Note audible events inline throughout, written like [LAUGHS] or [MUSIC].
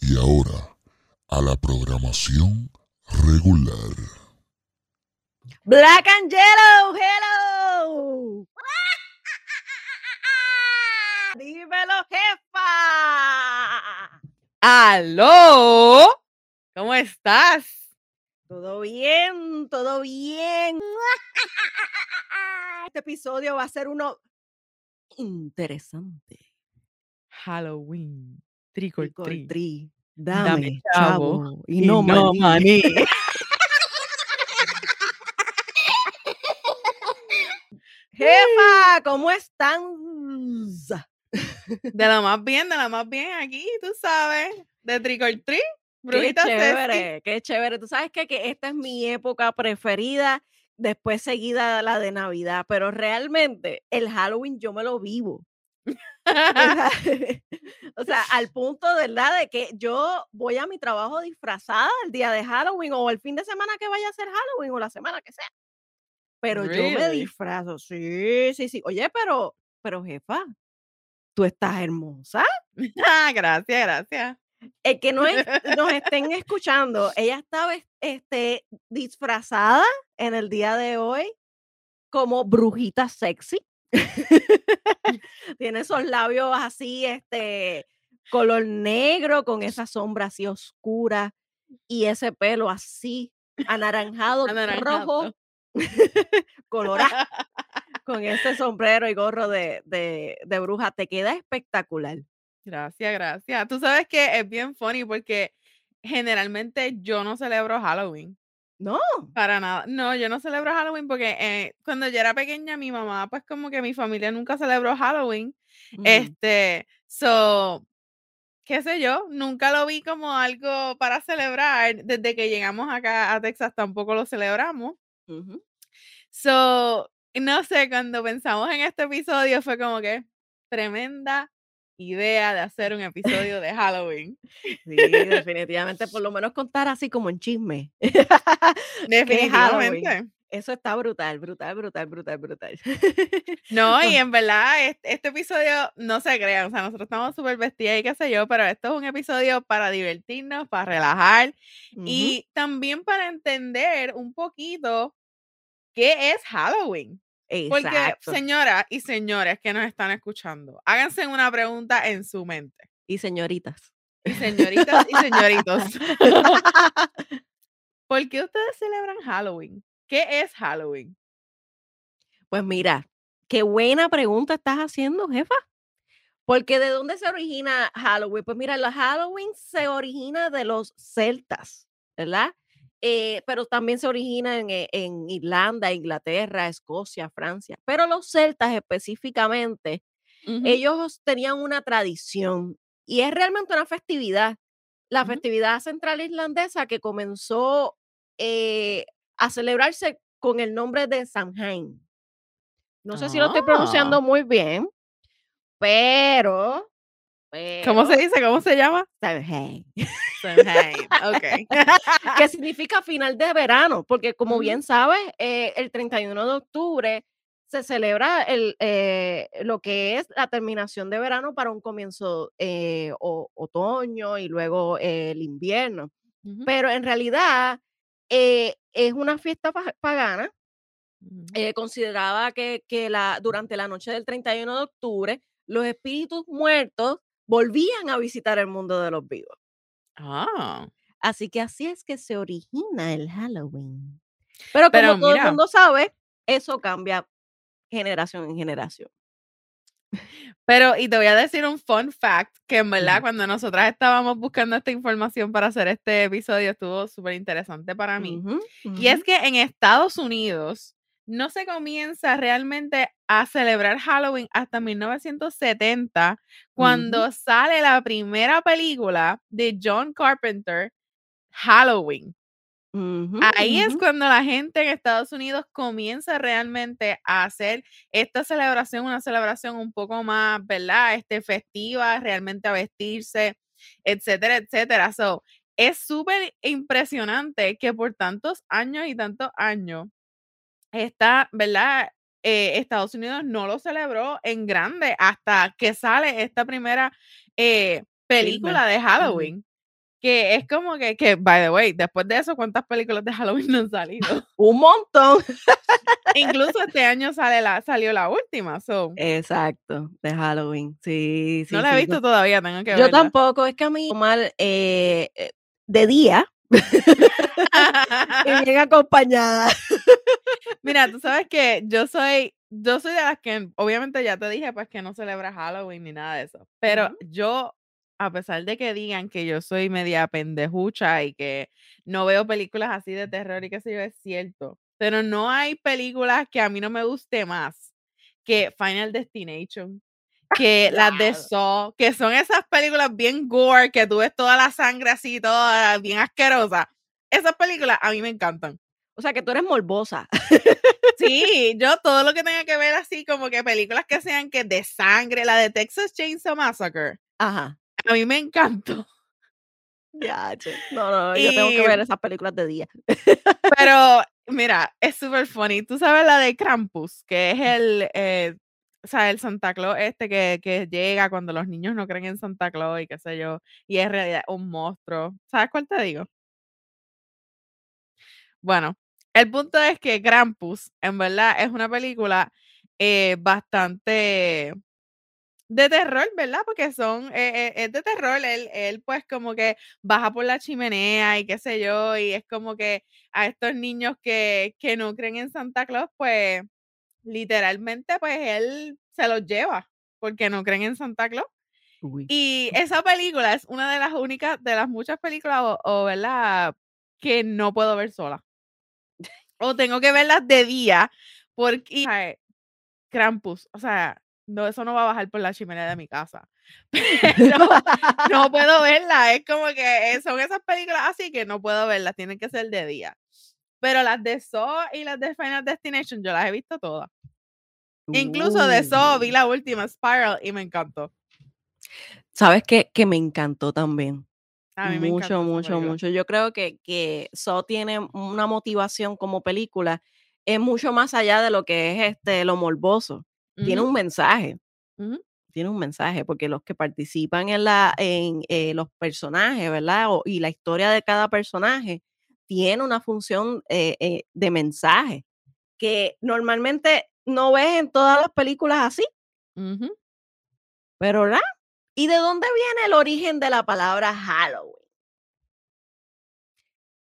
y ahora, a la programación regular. Black and Yellow, hello. Dímelo, jefa. ¡Aló! ¿Cómo estás? Todo bien, todo bien. Este episodio va a ser uno interesante. Halloween. Trick or Trick or treat. treat. Dame Dame, chavo chavo, y no, maní. maní. [LAUGHS] Jefa, ¿cómo están? De la más bien, de la más bien aquí, tú sabes. De trick or treat. Qué sexy. chévere, qué chévere. Tú sabes que, que esta es mi época preferida, después seguida la de Navidad, pero realmente el Halloween yo me lo vivo. [LAUGHS] o sea, al punto, ¿verdad? De que yo voy a mi trabajo disfrazada el día de Halloween o el fin de semana que vaya a ser Halloween o la semana que sea. Pero yo me disfrazo, sí, sí, sí. Oye, pero, pero jefa, tú estás hermosa. [LAUGHS] Gracias, gracias. El que no es- [LAUGHS] nos estén escuchando, ella estaba es- este, disfrazada en el día de hoy como brujita sexy. [LAUGHS] Tiene esos labios así, este, color negro, con esa sombra así oscura y ese pelo así, anaranjado, rojo, [LAUGHS] colorado, con ese sombrero y gorro de, de, de bruja. Te queda espectacular. Gracias, gracias. Tú sabes que es bien funny porque generalmente yo no celebro Halloween. ¿No? Para nada. No, yo no celebro Halloween porque eh, cuando yo era pequeña, mi mamá, pues como que mi familia nunca celebró Halloween. Este, so, qué sé yo, nunca lo vi como algo para celebrar. Desde que llegamos acá a Texas tampoco lo celebramos. So, no sé, cuando pensamos en este episodio fue como que tremenda idea de hacer un episodio de Halloween. [LAUGHS] Sí, definitivamente, por lo [LAUGHS] menos contar así como en chisme. [LAUGHS] Definitivamente. Eso está brutal, brutal, brutal, brutal, brutal. No, y en verdad, este, este episodio no se crean, o sea, nosotros estamos súper vestidas y qué sé yo, pero esto es un episodio para divertirnos, para relajar y también para entender un poquito qué es Halloween. Porque, señoras y señores que nos están escuchando, háganse una pregunta en su mente. Y señoritas. Y señoritas y señoritos, [LAUGHS] [LAUGHS] ¿por qué ustedes celebran Halloween? ¿Qué es Halloween? Pues mira, qué buena pregunta estás haciendo, jefa. Porque ¿de dónde se origina Halloween? Pues mira, la Halloween se origina de los celtas, ¿verdad? Eh, pero también se origina en, eh, en Irlanda, Inglaterra, Escocia, Francia. Pero los celtas específicamente, ellos tenían una tradición y es realmente una festividad. La festividad central irlandesa que comenzó eh, a celebrarse con el nombre de Samhain. No sé si lo estoy Ah. pronunciando muy bien, pero, ¿Cómo se pero, dice? ¿Cómo se llama? Samhain, Samhain, ok. [LAUGHS] que significa final de verano, porque como bien sabes, eh, el 31 de octubre se celebra el, eh, lo que es la terminación de verano para un comienzo eh, o- otoño y luego el invierno. Ujú, Pero en realidad eh, es una fiesta pa- pagana eh, consideraba que, que la, durante la noche del 31 de octubre los espíritus muertos volvían a visitar el mundo de los vivos. Ah, Así que así es que se origina el Halloween. Pero como pero todo el mundo sabe, eso cambia generación en generación. pero y te voy a decir un fun fact que en verdad cuando nosotras estábamos buscando esta información para hacer este episodio estuvo súper interesante para mí. Y es que en Estados Unidos no se comienza realmente a celebrar Halloween hasta 1970, Ujú. cuando sale la primera película de John Carpenter, Halloween. Ahí es cuando la gente en Estados Unidos comienza realmente a hacer esta celebración, una celebración un poco más, ¿verdad? Este, festiva, realmente a vestirse, etcétera, etcétera. So, es súper impresionante que por tantos años y tantos años esta, ¿verdad? eh, Estados Unidos no lo celebró en grande hasta que sale esta primera eh, película de Halloween. Que es como que, que, by the way, después de eso, ¿cuántas películas de Halloween no han salido? [LAUGHS] Un montón. [LAUGHS] Incluso este año sale la, salió la última. So. Exacto, de Halloween. Sí, sí. No la he visto todavía, tengo que Yo tampoco, es que a mí mal eh, de día [LAUGHS] y bien acompañada. Mira, tú sabes que yo soy, yo soy de las que, obviamente ya te dije, pues que no celebra Halloween ni nada de eso, pero yo, a pesar de que digan que yo soy media pendejucha y que no veo películas así de terror y qué sé yo, es cierto, pero no hay películas que a mí no me guste más que Final Destination que las de Saw, que son esas películas bien gore, que tú ves toda la sangre así, toda bien asquerosa. Esas películas a mí me encantan. O sea, que tú eres morbosa. Sí, yo todo lo que [LAUGHS] tenga que ver así, como que películas que sean que de sangre, la de Texas Chainsaw Massacre. Ajá. A mí me encantó. Ya, no, no, yo tengo que ver esas películas de día. Pero, [LAUGHS] mira, es súper funny. Tú sabes la de Krampus, que es el, eh, o sea, el Santa Claus este que, que, llega cuando los niños no creen en Santa Claus y qué sé yo, y es realidad un monstruo. ¿Sabes cuál te digo? Bueno, el punto es que Krampus, en verdad, es una película eh, bastante de terror, ¿verdad? Porque son, eh, eh, es de terror, él, él pues como que baja por la chimenea y qué sé yo, y es como que a estos niños que, que no creen en Santa Claus, pues literalmente, pues él se los lleva porque no creen en Santa Claus. Y esa película es una de las únicas, de las muchas películas, o, ¿verdad? Que no puedo ver sola. O tengo que verlas de día, porque Krampus, o sea, no, eso no va a bajar por la chimenea de mi casa. [LAUGHS] Pero no puedo [LAUGHS] verla. Es como que son esas películas así que no puedo verlas, tienen que ser de día. Pero las de Saw y las de Final Destination, yo las he visto todas. Incluso de Saw vi la última, Spiral, y me encantó. ¿Sabes qué? Que me encantó también. A mí mucho, mucho, mucho. Yo creo que, que Saw tiene una motivación como película, es mucho más allá de lo que es este lo morboso. Tiene un mensaje. Tiene un mensaje, porque los que participan en, la, en eh, los personajes, ¿verdad? y la historia de cada personaje tiene una función eh, eh, de mensaje que normalmente no ves en todas las películas así. Pero, ¿verdad? ¿Y de dónde viene el origen de la palabra Halloween?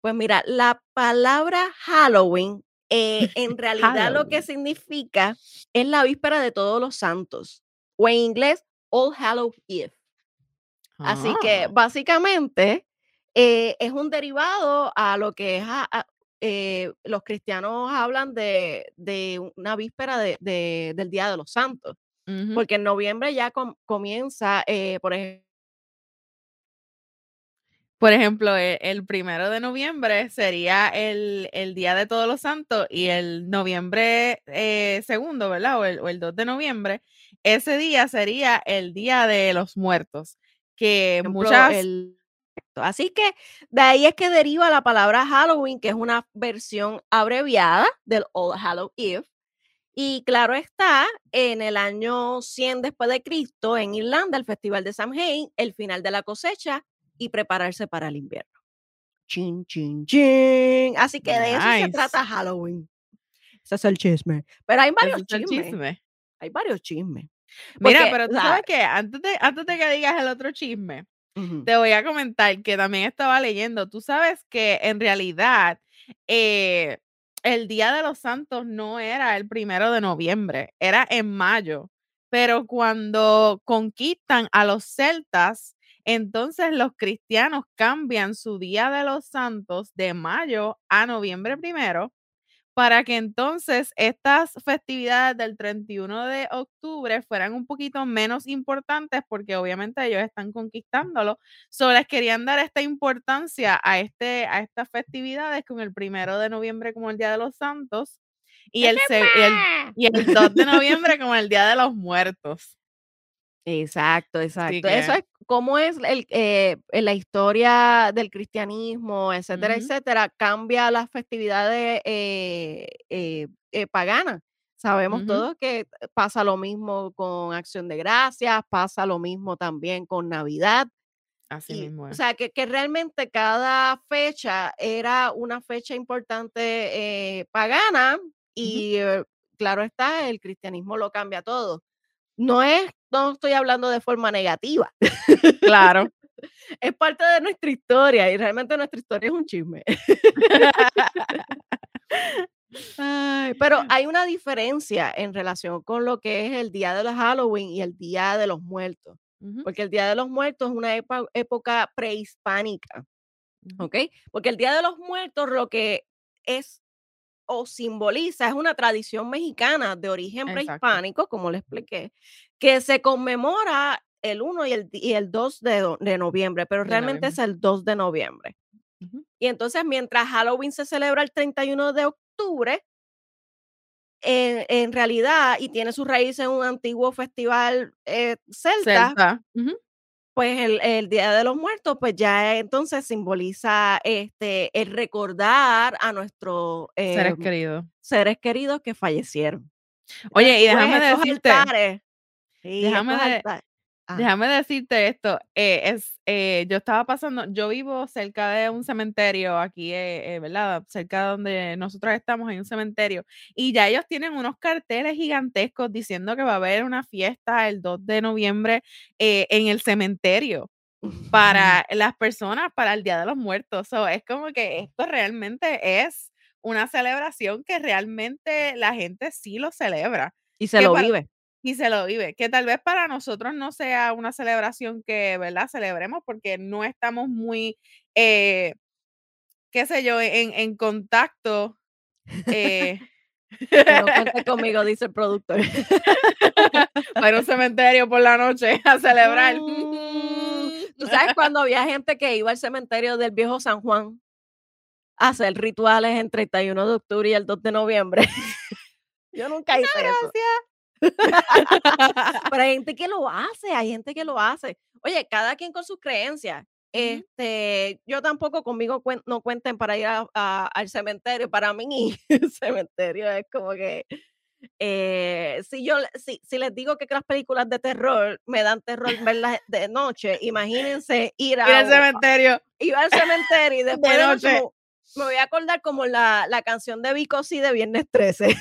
Pues mira, la palabra Halloween eh, en [LAUGHS] realidad lo que significa es la víspera de todos los santos, o en inglés, All Hallows Eve. Así que ah. básicamente eh, es un derivado a lo que es eh, los cristianos hablan de, una víspera de, del Día de los Santos, porque en noviembre ya comienza, eh, por ejemplo, por ejemplo, e, el, primero de noviembre sería el, Día de Todos los Santos y el noviembre segundo, ¿verdad? O el, o el, 2 de noviembre, ese día sería el Día de los Muertos, que muchas... Así que de ahí es que deriva la palabra Halloween, que es una versión abreviada del Old Hallow Eve. Y claro está, en el año 100 después de Cristo, en Irlanda, el Festival de Samhain, el final de la cosecha y prepararse para el invierno. Chin, chin, chin. Así que de eso se trata Halloween. Ese es el chisme. Pero hay varios chismes. Hay varios chismes. Mira, pero tú sabes que antes de, antes de que digas el otro chisme, te voy a comentar que también estaba leyendo, tú sabes que en realidad eh, el Día de los Santos no era el primero de noviembre, era en mayo, pero cuando conquistan a los celtas, entonces los cristianos cambian su Día de los Santos de mayo a noviembre primero para que entonces estas festividades del 31 de octubre fueran un poquito menos importantes porque obviamente ellos están conquistándolo. Solo les querían dar esta importancia a, este, a estas festividades con el primero de noviembre como el Día de los Santos y el, y el 2 de noviembre como el Día de los Muertos. Exacto, exacto. Eso es cómo es el, eh, la historia del cristianismo, etcétera, etcétera, cambia las festividades eh, eh, paganas. Sabemos todos que pasa lo mismo con Acción de Gracias, pasa lo mismo también con Navidad. Así Y, mismo o es. sea, que, que realmente cada fecha era una fecha importante pagana y claro está, el cristianismo lo cambia todo. No es, no estoy hablando de forma negativa, Claro. [LAUGHS] es parte de nuestra historia y realmente nuestra historia es un chisme. [LAUGHS] Ay, pero [LAUGHS] hay una diferencia en relación con lo que es el día de los Halloween y el día de los muertos, porque el día de los muertos es una época prehispánica. ¿ok? Porque el día de los muertos lo que es o simboliza es una tradición mexicana de origen Exacto. prehispánico, como le expliqué, que se conmemora el 1 y el, y el 2 de, de noviembre, pero realmente es el 2 de noviembre. Y entonces, mientras Halloween se celebra el 31 de octubre, en, en realidad, y tiene su raíz en un antiguo festival eh, celta. Pues el, el Día de los Muertos, pues ya entonces simboliza este, el recordar a nuestros Seres eh, queridos. seres queridos que fallecieron. Oye, y déjame estos decirte, altares. Sí, déjame de, Déjame decirte esto, eh, es, eh, yo estaba pasando, yo vivo cerca de un cementerio aquí, eh, eh, ¿verdad? Cerca de donde nosotros estamos hay un cementerio y ya ellos tienen unos carteles gigantescos diciendo que va a haber una fiesta el 2 de noviembre eh, en el cementerio para las personas, para el Día de los Muertos. So, es como que esto realmente es una celebración que realmente la gente sí lo celebra. y se Que lo para, vive. Y se lo vive, que tal vez para nosotros no sea una celebración que, ¿verdad? Celebremos porque no estamos muy, eh, qué sé yo, en, en contacto. eh, [LAUGHS] [LAUGHS] no cuente conmigo, dice el productor. [LAUGHS] para un cementerio por la noche a celebrar. Mm, Tú sabes cuando había gente que iba al cementerio del viejo San Juan a hacer rituales en 31 de octubre y el 2 de noviembre. Yo nunca hice eso. [LAUGHS] Pero hay gente que lo hace, hay gente que lo hace. Oye, cada quien con sus creencias. Ujú. Este, yo tampoco conmigo cuen- no cuenten para ir a- a- al cementerio. Para mí, [LAUGHS] el cementerio es como que eh, si yo si, si les digo que las películas de terror me dan terror [LAUGHS] verlas de noche, imagínense ir Ir a, al un- cementerio ir al cementerio y después de noche me- me voy a acordar como la, la canción de Vico sí de Viernes 13.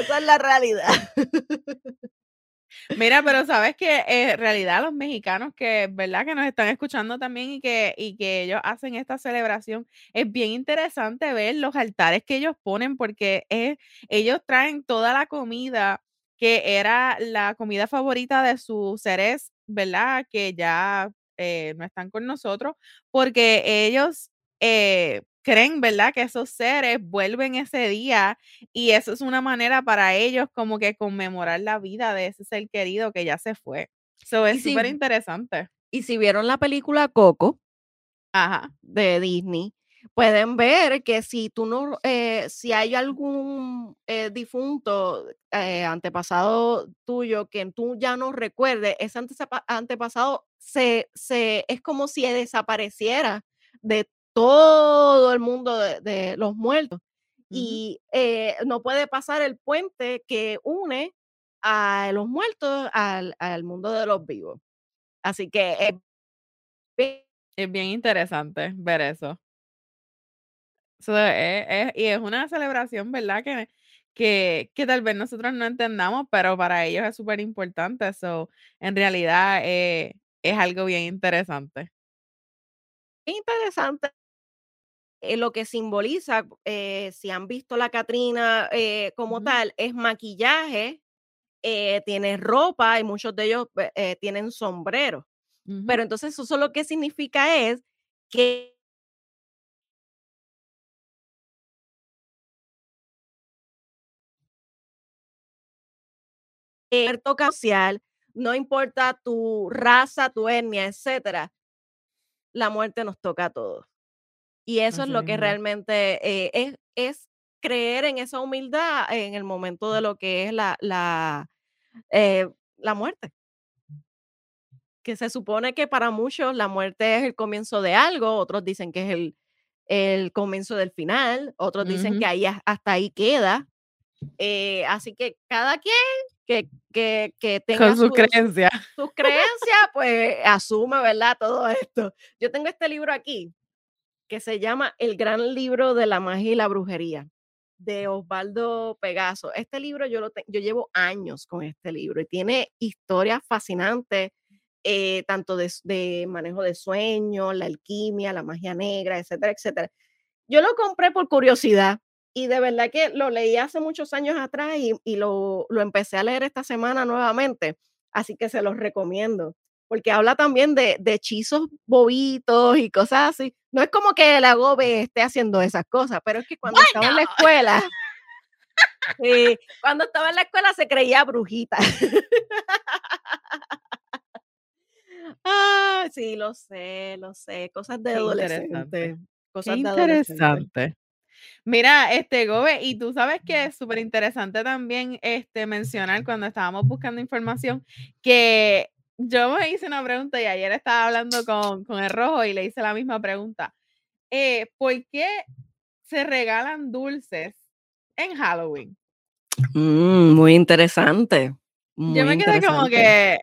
Esa es la realidad. Mira, pero sabes que eh, en realidad los mexicanos que, ¿verdad? Que nos están escuchando también y que, y que ellos hacen esta celebración, es bien interesante ver los altares que ellos ponen porque es- ellos traen toda la comida que era la comida favorita de sus seres, ¿verdad? Que ya eh, no están con nosotros, porque ellos eh, creen, ¿verdad? Que esos seres vuelven ese día y eso es una manera para ellos como que conmemorar la vida de ese ser querido que ya se fue. So, Y es si, súper interesante. y si vieron la película Coco Ajá. de Disney, pueden ver que si tú no, eh, si hay algún eh, difunto eh, antepasado tuyo que tú ya no recuerdes, ese antepasado se, se, es como si desapareciera de todo el mundo de, de los muertos y eh, no puede pasar el puente que une a los muertos al, al mundo de los vivos. Así que es bien Es bien interesante ver eso. So, es- es- y es una celebración, ¿verdad? Que, que, que tal vez nosotros no entendamos, pero para ellos es súper importante. So, en realidad eh, es algo bien interesante. interesante eh, lo que simboliza, eh, si han visto la Catrina eh, como tal, es maquillaje, tiene ropa y muchos de ellos tienen sombrero. ujú. Pero entonces eso lo que significa es que el muerto social, no importa tu raza, tu etnia, etcétera, la muerte nos toca a todos. Y eso es lo que realmente eh, es, es creer en esa humildad en el momento de lo que es la, la, eh, la muerte. Que se supone que para muchos la muerte es el comienzo de algo, otros dicen que es el, el comienzo del final, otros dicen que ahí hasta ahí queda. Eh, así que cada quien que, que, que tenga Con su creencia. sus creencias, pues asume, ¿verdad? Todo esto. Yo tengo este libro aquí que se llama El gran libro de la magia y la brujería de Osvaldo Pegaso. Este libro yo lo yo llevo años con este libro y tiene historias fascinantes, eh, tanto de, de, manejo de sueños, la alquimia, la magia negra, etcétera, etcétera. Yo lo compré por curiosidad y de verdad que lo leí hace muchos años atrás y, y lo, lo empecé a leer esta semana nuevamente, así que se los recomiendo porque habla también de, de, hechizos bobitos y cosas así. No es como que el agobe esté haciendo esas cosas, pero es que cuando estaba en la escuela, eh, [LAUGHS] cuando estaba en la escuela se creía brujita. [LAUGHS] ah, sí, lo sé, lo sé, cosas de adolescente. Cosas Qué interesante. Mira, este Gobe, y tú sabes que es súper interesante también este, mencionar cuando estábamos buscando información que yo me hice una pregunta y ayer estaba hablando con, con el rojo y le hice la misma pregunta. Eh, ¿Por qué se regalan dulces en Halloween? Mm, muy interesante. Muy yo me quedé como que,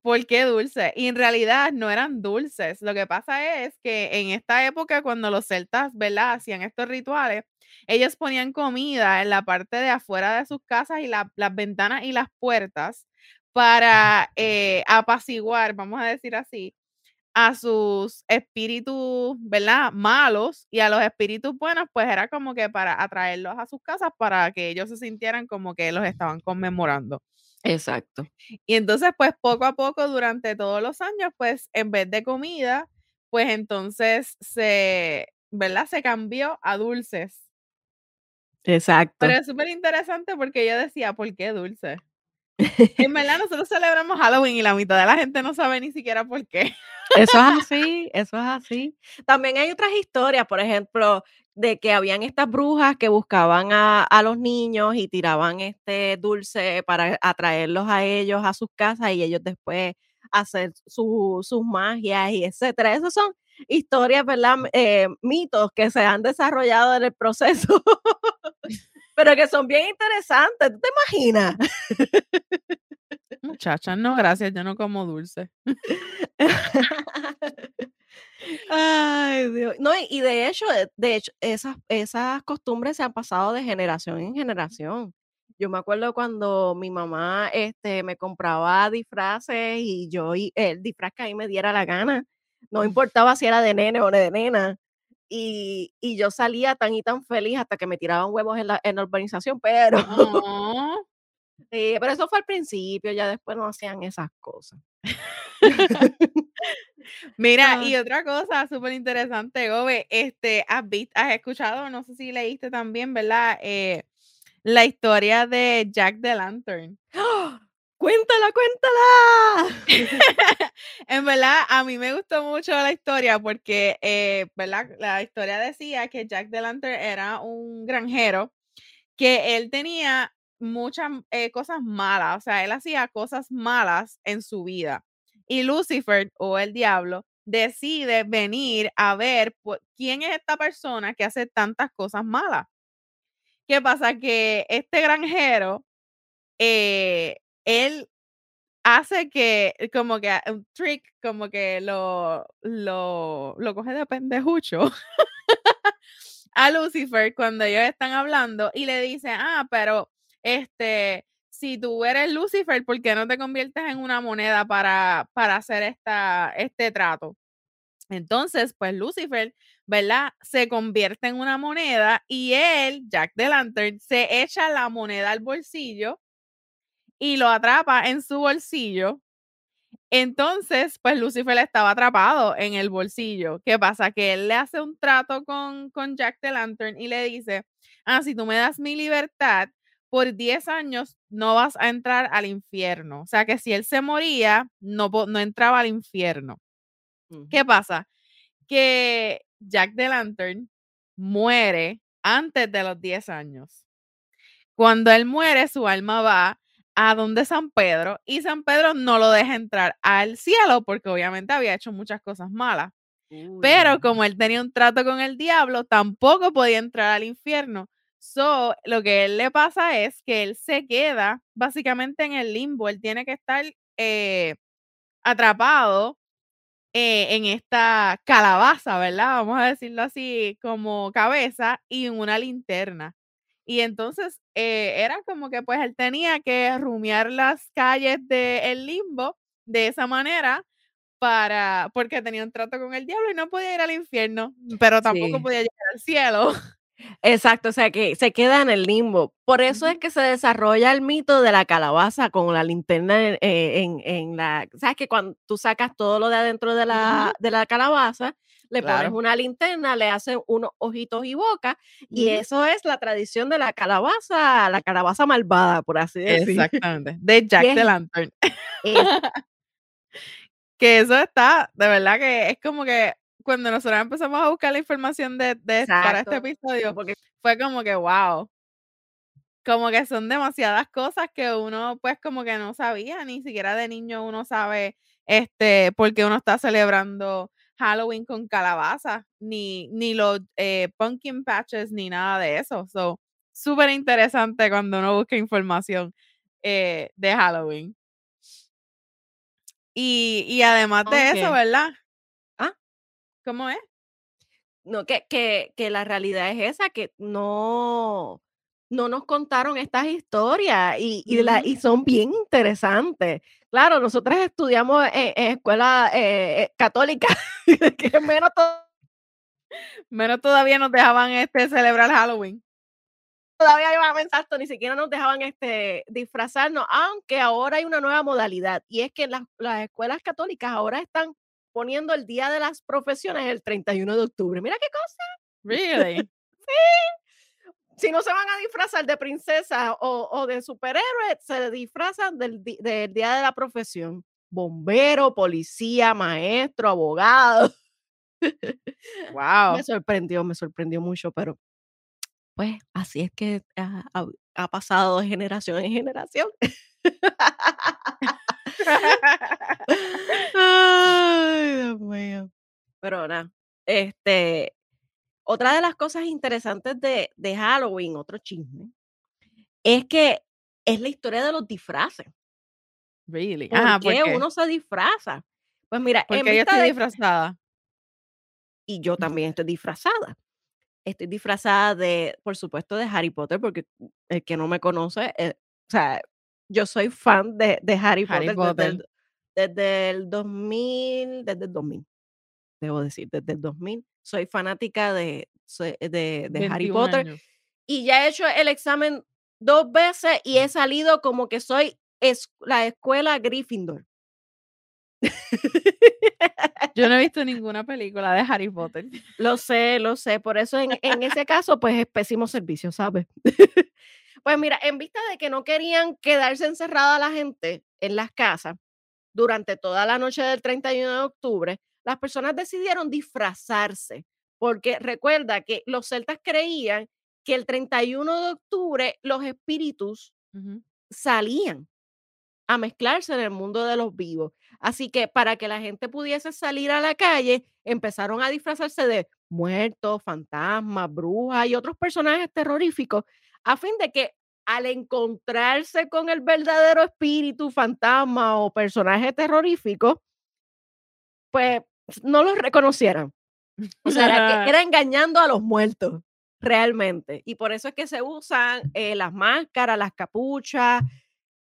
¿por qué dulces? Y en realidad no eran dulces. Lo que pasa es que en esta época, cuando los celtas, ¿verdad? Hacían estos rituales, ellos ponían comida en la parte de afuera de sus casas y las ventanas y las puertas para eh, apaciguar, vamos a decir así, a sus espíritus, ¿verdad? Malos y a los espíritus buenos, pues era como que para atraerlos a sus casas para que ellos se sintieran como que los estaban conmemorando. Exacto. Y entonces, pues poco a poco, durante todos los años, pues en vez de comida, pues entonces se, ¿verdad? Se cambió a dulces. Exacto. Pero es súper interesante porque yo decía, ¿por qué dulces? En verdad, nosotros celebramos Halloween y la mitad de la gente no sabe ni siquiera por qué. Eso es así, eso es así. También hay otras historias, por ejemplo, de que habían estas brujas que buscaban a, a los niños y tiraban este dulce para atraerlos a ellos a sus casas y ellos después hacer su, sus magias y etcétera. Esas son historias, ¿verdad? Eh, mitos que se han desarrollado en el proceso [LAUGHS] pero que son bien interesantes. ¿Tú te imaginas? Muchacha, no, gracias, yo no como dulce. [LAUGHS] Ay, Dios. No, y de hecho, de hecho, esas, esas costumbres se han pasado de generación en generación. Yo me acuerdo cuando mi mamá este, me compraba disfraces y yo el disfraz que a mí me diera la gana. No importaba si era de nene o de nena. Y, y, yo salía tan y tan feliz hasta que me tiraban huevos en la, en la urbanización, pero... Oh. [LAUGHS] pero eso fue al principio, ya después no hacían esas cosas. [LAUGHS] Mira, y otra cosa súper interesante, Gobe, este, has, visto, has escuchado, no sé si leíste también, ¿verdad? Eh, la historia de Jack the Lantern. Cuéntala, cuéntala. [LAUGHS] en verdad, a mí me gustó mucho la historia porque, eh, ¿verdad? La historia decía que Jack Delantern era un granjero, que él tenía muchas eh, cosas malas, o sea, él hacía cosas malas en su vida. Y Lucifer, o el diablo, decide venir a ver quién es esta persona que hace tantas cosas malas. ¿Qué pasa? Que este granjero eh, él hace que como que un trick, como que lo, lo, lo coge de pendejucho [LAUGHS] a Lucifer cuando ellos están hablando y le dice, ah, pero este, si tú eres Lucifer, ¿por qué no te conviertes en una moneda para, para hacer esta, este trato? Entonces, pues Lucifer, ¿verdad? Se convierte en una moneda y él, Jack the Lantern, se echa la moneda al bolsillo y lo atrapa en su bolsillo. Entonces, pues Lucifer estaba atrapado en el bolsillo. ¿Qué pasa? Que él le hace un trato con, con Jack the Lantern y le dice, ah, si tú me das mi libertad, por 10 años no vas a entrar al infierno. O sea que si él se moría, no, no entraba al infierno. ¿Qué pasa? Que Jack the Lantern muere antes de los 10 años. Cuando él muere, su alma va a donde San Pedro y San Pedro no lo deja entrar al cielo porque obviamente había hecho muchas cosas malas. Pero como él tenía un trato con el diablo, tampoco podía entrar al infierno. So, lo que él le pasa es que él se queda básicamente en el limbo. Él tiene que estar eh, atrapado eh, en esta calabaza, ¿verdad? Vamos a decirlo así, como cabeza y en una linterna. Y entonces eh, era como que pues él tenía que rumiar las calles del limbo de esa manera para, porque tenía un trato con el diablo y no podía ir al infierno, pero tampoco Sí. podía llegar al cielo. Exacto, o sea que se queda en el limbo. Por eso es que se desarrolla el mito de la calabaza con la linterna en, en- en la... ¿Sabes que cuando tú sacas todo lo de adentro de la, de la calabaza, le pones Claro. una linterna, le hacen unos ojitos y boca, y Ujú. eso es la tradición de la calabaza, la calabaza malvada, por así decir. Exactamente. De Jack the Lantern. [LAUGHS] Que eso está, de verdad que es como que cuando nosotros empezamos a buscar la información de, de- para este episodio, porque fue como que wow. Como que son demasiadas cosas que uno pues como que no sabía, ni siquiera de niño uno sabe este por qué uno está celebrando Halloween con calabaza, ni, ni los eh, pumpkin patches, ni nada de eso. So, súper interesante cuando uno busca información eh, de Halloween. Y, y además de eso. ¿verdad? Ah. ¿Cómo es? no, que, que, que la realidad es esa, que no, no nos contaron estas historias y, y, la, y son bien interesantes. Claro, nosotros estudiamos en, en escuela eh, eh, católica, [LAUGHS] [LAUGHS] que menos to- Menos todavía nos dejaban este celebrar Halloween. todavía iban a pensar esto, ni siquiera nos dejaban este, disfrazarnos, aunque ahora hay una nueva modalidad y es que las, las escuelas católicas ahora están poniendo el Día de las Profesiones el 31 de octubre. Mira qué cosa. [LAUGHS] Really? si no se van a disfrazar de princesa o, o de superhéroe, se disfrazan del, del día de la profesión. Bombero, policía, maestro, abogado. [LAUGHS] Wow. Me sorprendió, me sorprendió mucho, pero pues así es que ha, ha- ha pasado de generación en generación. [LAUGHS] Ay, Dios mío. Pero nada, este, otra de las cosas interesantes de, de Halloween, otro chisme, es que es la historia de los disfraces. Really? ¿Por Ajá, ¿por qué uno se disfraza? Pues mira, Porque vista estoy de disfrazada. y yo también estoy disfrazada. Estoy disfrazada de, por supuesto, de Harry Potter, porque el que no me conoce, eh, o sea, yo soy fan de, de Harry, Harry Potter, Potter. Desde, el, desde el 2000, desde el 2000, debo decir, desde el 2000. Soy fanática de, soy- de, de Harry 21 Potter años. y ya he hecho el examen dos veces y he salido como que soy es, la escuela Gryffindor. Yo no he [LAUGHS] visto ninguna película de Harry Potter. Lo sé, lo sé. Por eso en, en ese caso, pues es pésimo servicio, ¿sabes? [LAUGHS] pues mira, en vista de que no querían quedarse encerrada la gente en las casas durante toda la noche del 31 de octubre, las personas decidieron disfrazarse. Porque recuerda que los celtas creían que el 31 de octubre los espíritus salían a mezclarse en el mundo de los vivos. Así que para que la gente pudiese salir a la calle, empezaron a disfrazarse de muertos, fantasmas, brujas y otros personajes terroríficos, a fin de que al encontrarse con el verdadero espíritu, fantasma o personaje terrorífico, pues no los reconocieran. O sea, era, que era engañando a los muertos, realmente. Y por eso es que se usan eh, las máscaras, las capuchas,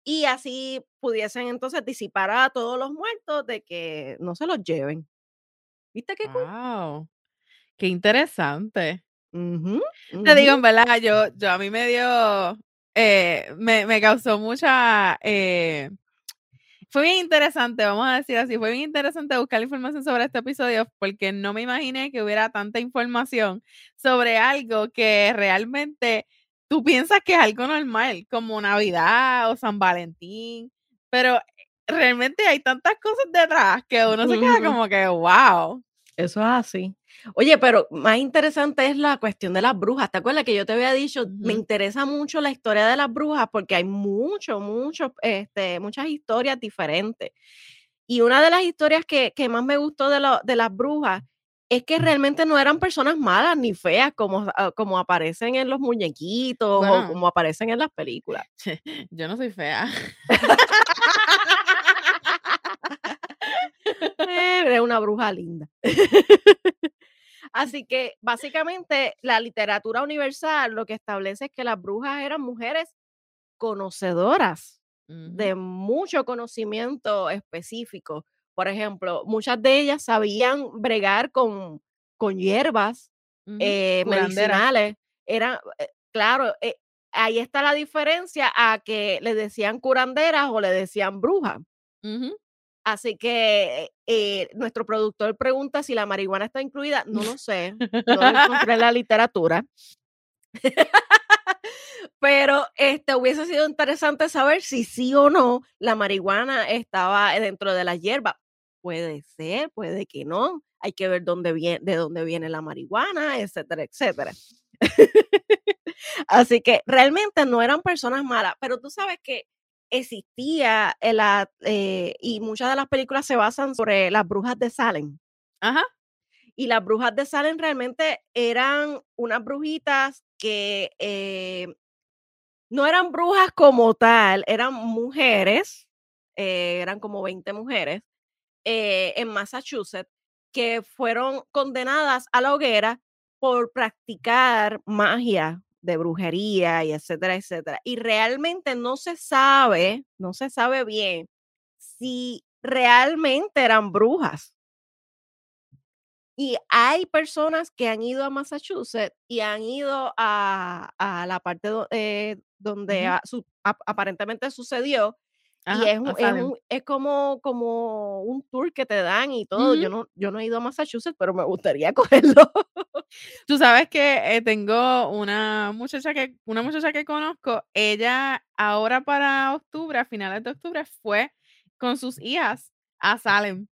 y así pudiesen entonces disipar a todos los muertos de que no se los lleven. ¿Viste qué cool? Wow. Qué interesante. Te digo, en verdad, yo, yo a mí me dio, eh, me, me causó mucha, eh, fue bien interesante, vamos a decir así, fue bien interesante buscar información sobre este episodio porque no me imaginé que hubiera tanta información sobre algo que realmente tú piensas que es algo normal, como Navidad o San Valentín, pero realmente hay tantas cosas detrás que uno se queda como que, wow. Eso es así. Oye, pero más interesante es la cuestión de las brujas. ¿Te acuerdas que yo te había dicho, me interesa mucho la historia de las brujas porque hay mucho, mucho, este, muchas historias diferentes. Y una de las historias que, que más me gustó de, lo- de las brujas es que realmente no eran personas malas ni feas como, ah, como aparecen en los muñequitos o como aparecen en las películas. [LAUGHS] Yo no soy fea. [LAUGHS] Eh, Eres una bruja linda. [LAUGHS] Así que básicamente la literatura universal lo que establece es que las brujas eran mujeres conocedoras de mucho conocimiento específico. Por ejemplo, muchas de ellas sabían bregar con, con hierbas eh, medicinales. Era, eh, claro, eh, ahí está la diferencia a que le decían curanderas o le decían brujas. Así que eh, nuestro productor pregunta si la marihuana está incluida. No lo sé, no lo encontré en la literatura. [LAUGHS] Pero este hubiese sido interesante saber si sí o no la marihuana estaba dentro de las hierbas. Puede ser, puede que no. Hay que ver dónde viene, de dónde viene la marihuana, etcétera, etcétera. [LAUGHS] Así que realmente no eran personas malas, pero tú sabes que existía en la, eh, y muchas de las películas se basan sobre las brujas de Salem. Ajá. Y las brujas de Salem realmente eran unas brujitas que eh, no eran brujas como tal, eran mujeres, eh, eran como 20 mujeres eh, en Massachusetts que fueron condenadas a la hoguera por practicar magia de brujería y etcétera, etcétera. Y realmente no se sabe, no se sabe bien si realmente eran brujas. Y hay personas que han ido a Massachusetts y han ido a, a la parte do- eh, donde a- su- aparentemente sucedió. Y es, es, un- es como, como un tour que te dan y todo. Yo no, yo no he ido a Massachusetts, pero me gustaría [LAUGHS] cogerlo. Tú sabes que eh, tengo una muchacha que, una muchacha que conozco, ella ahora para octubre, a finales de octubre, fue con sus hijas a Salem,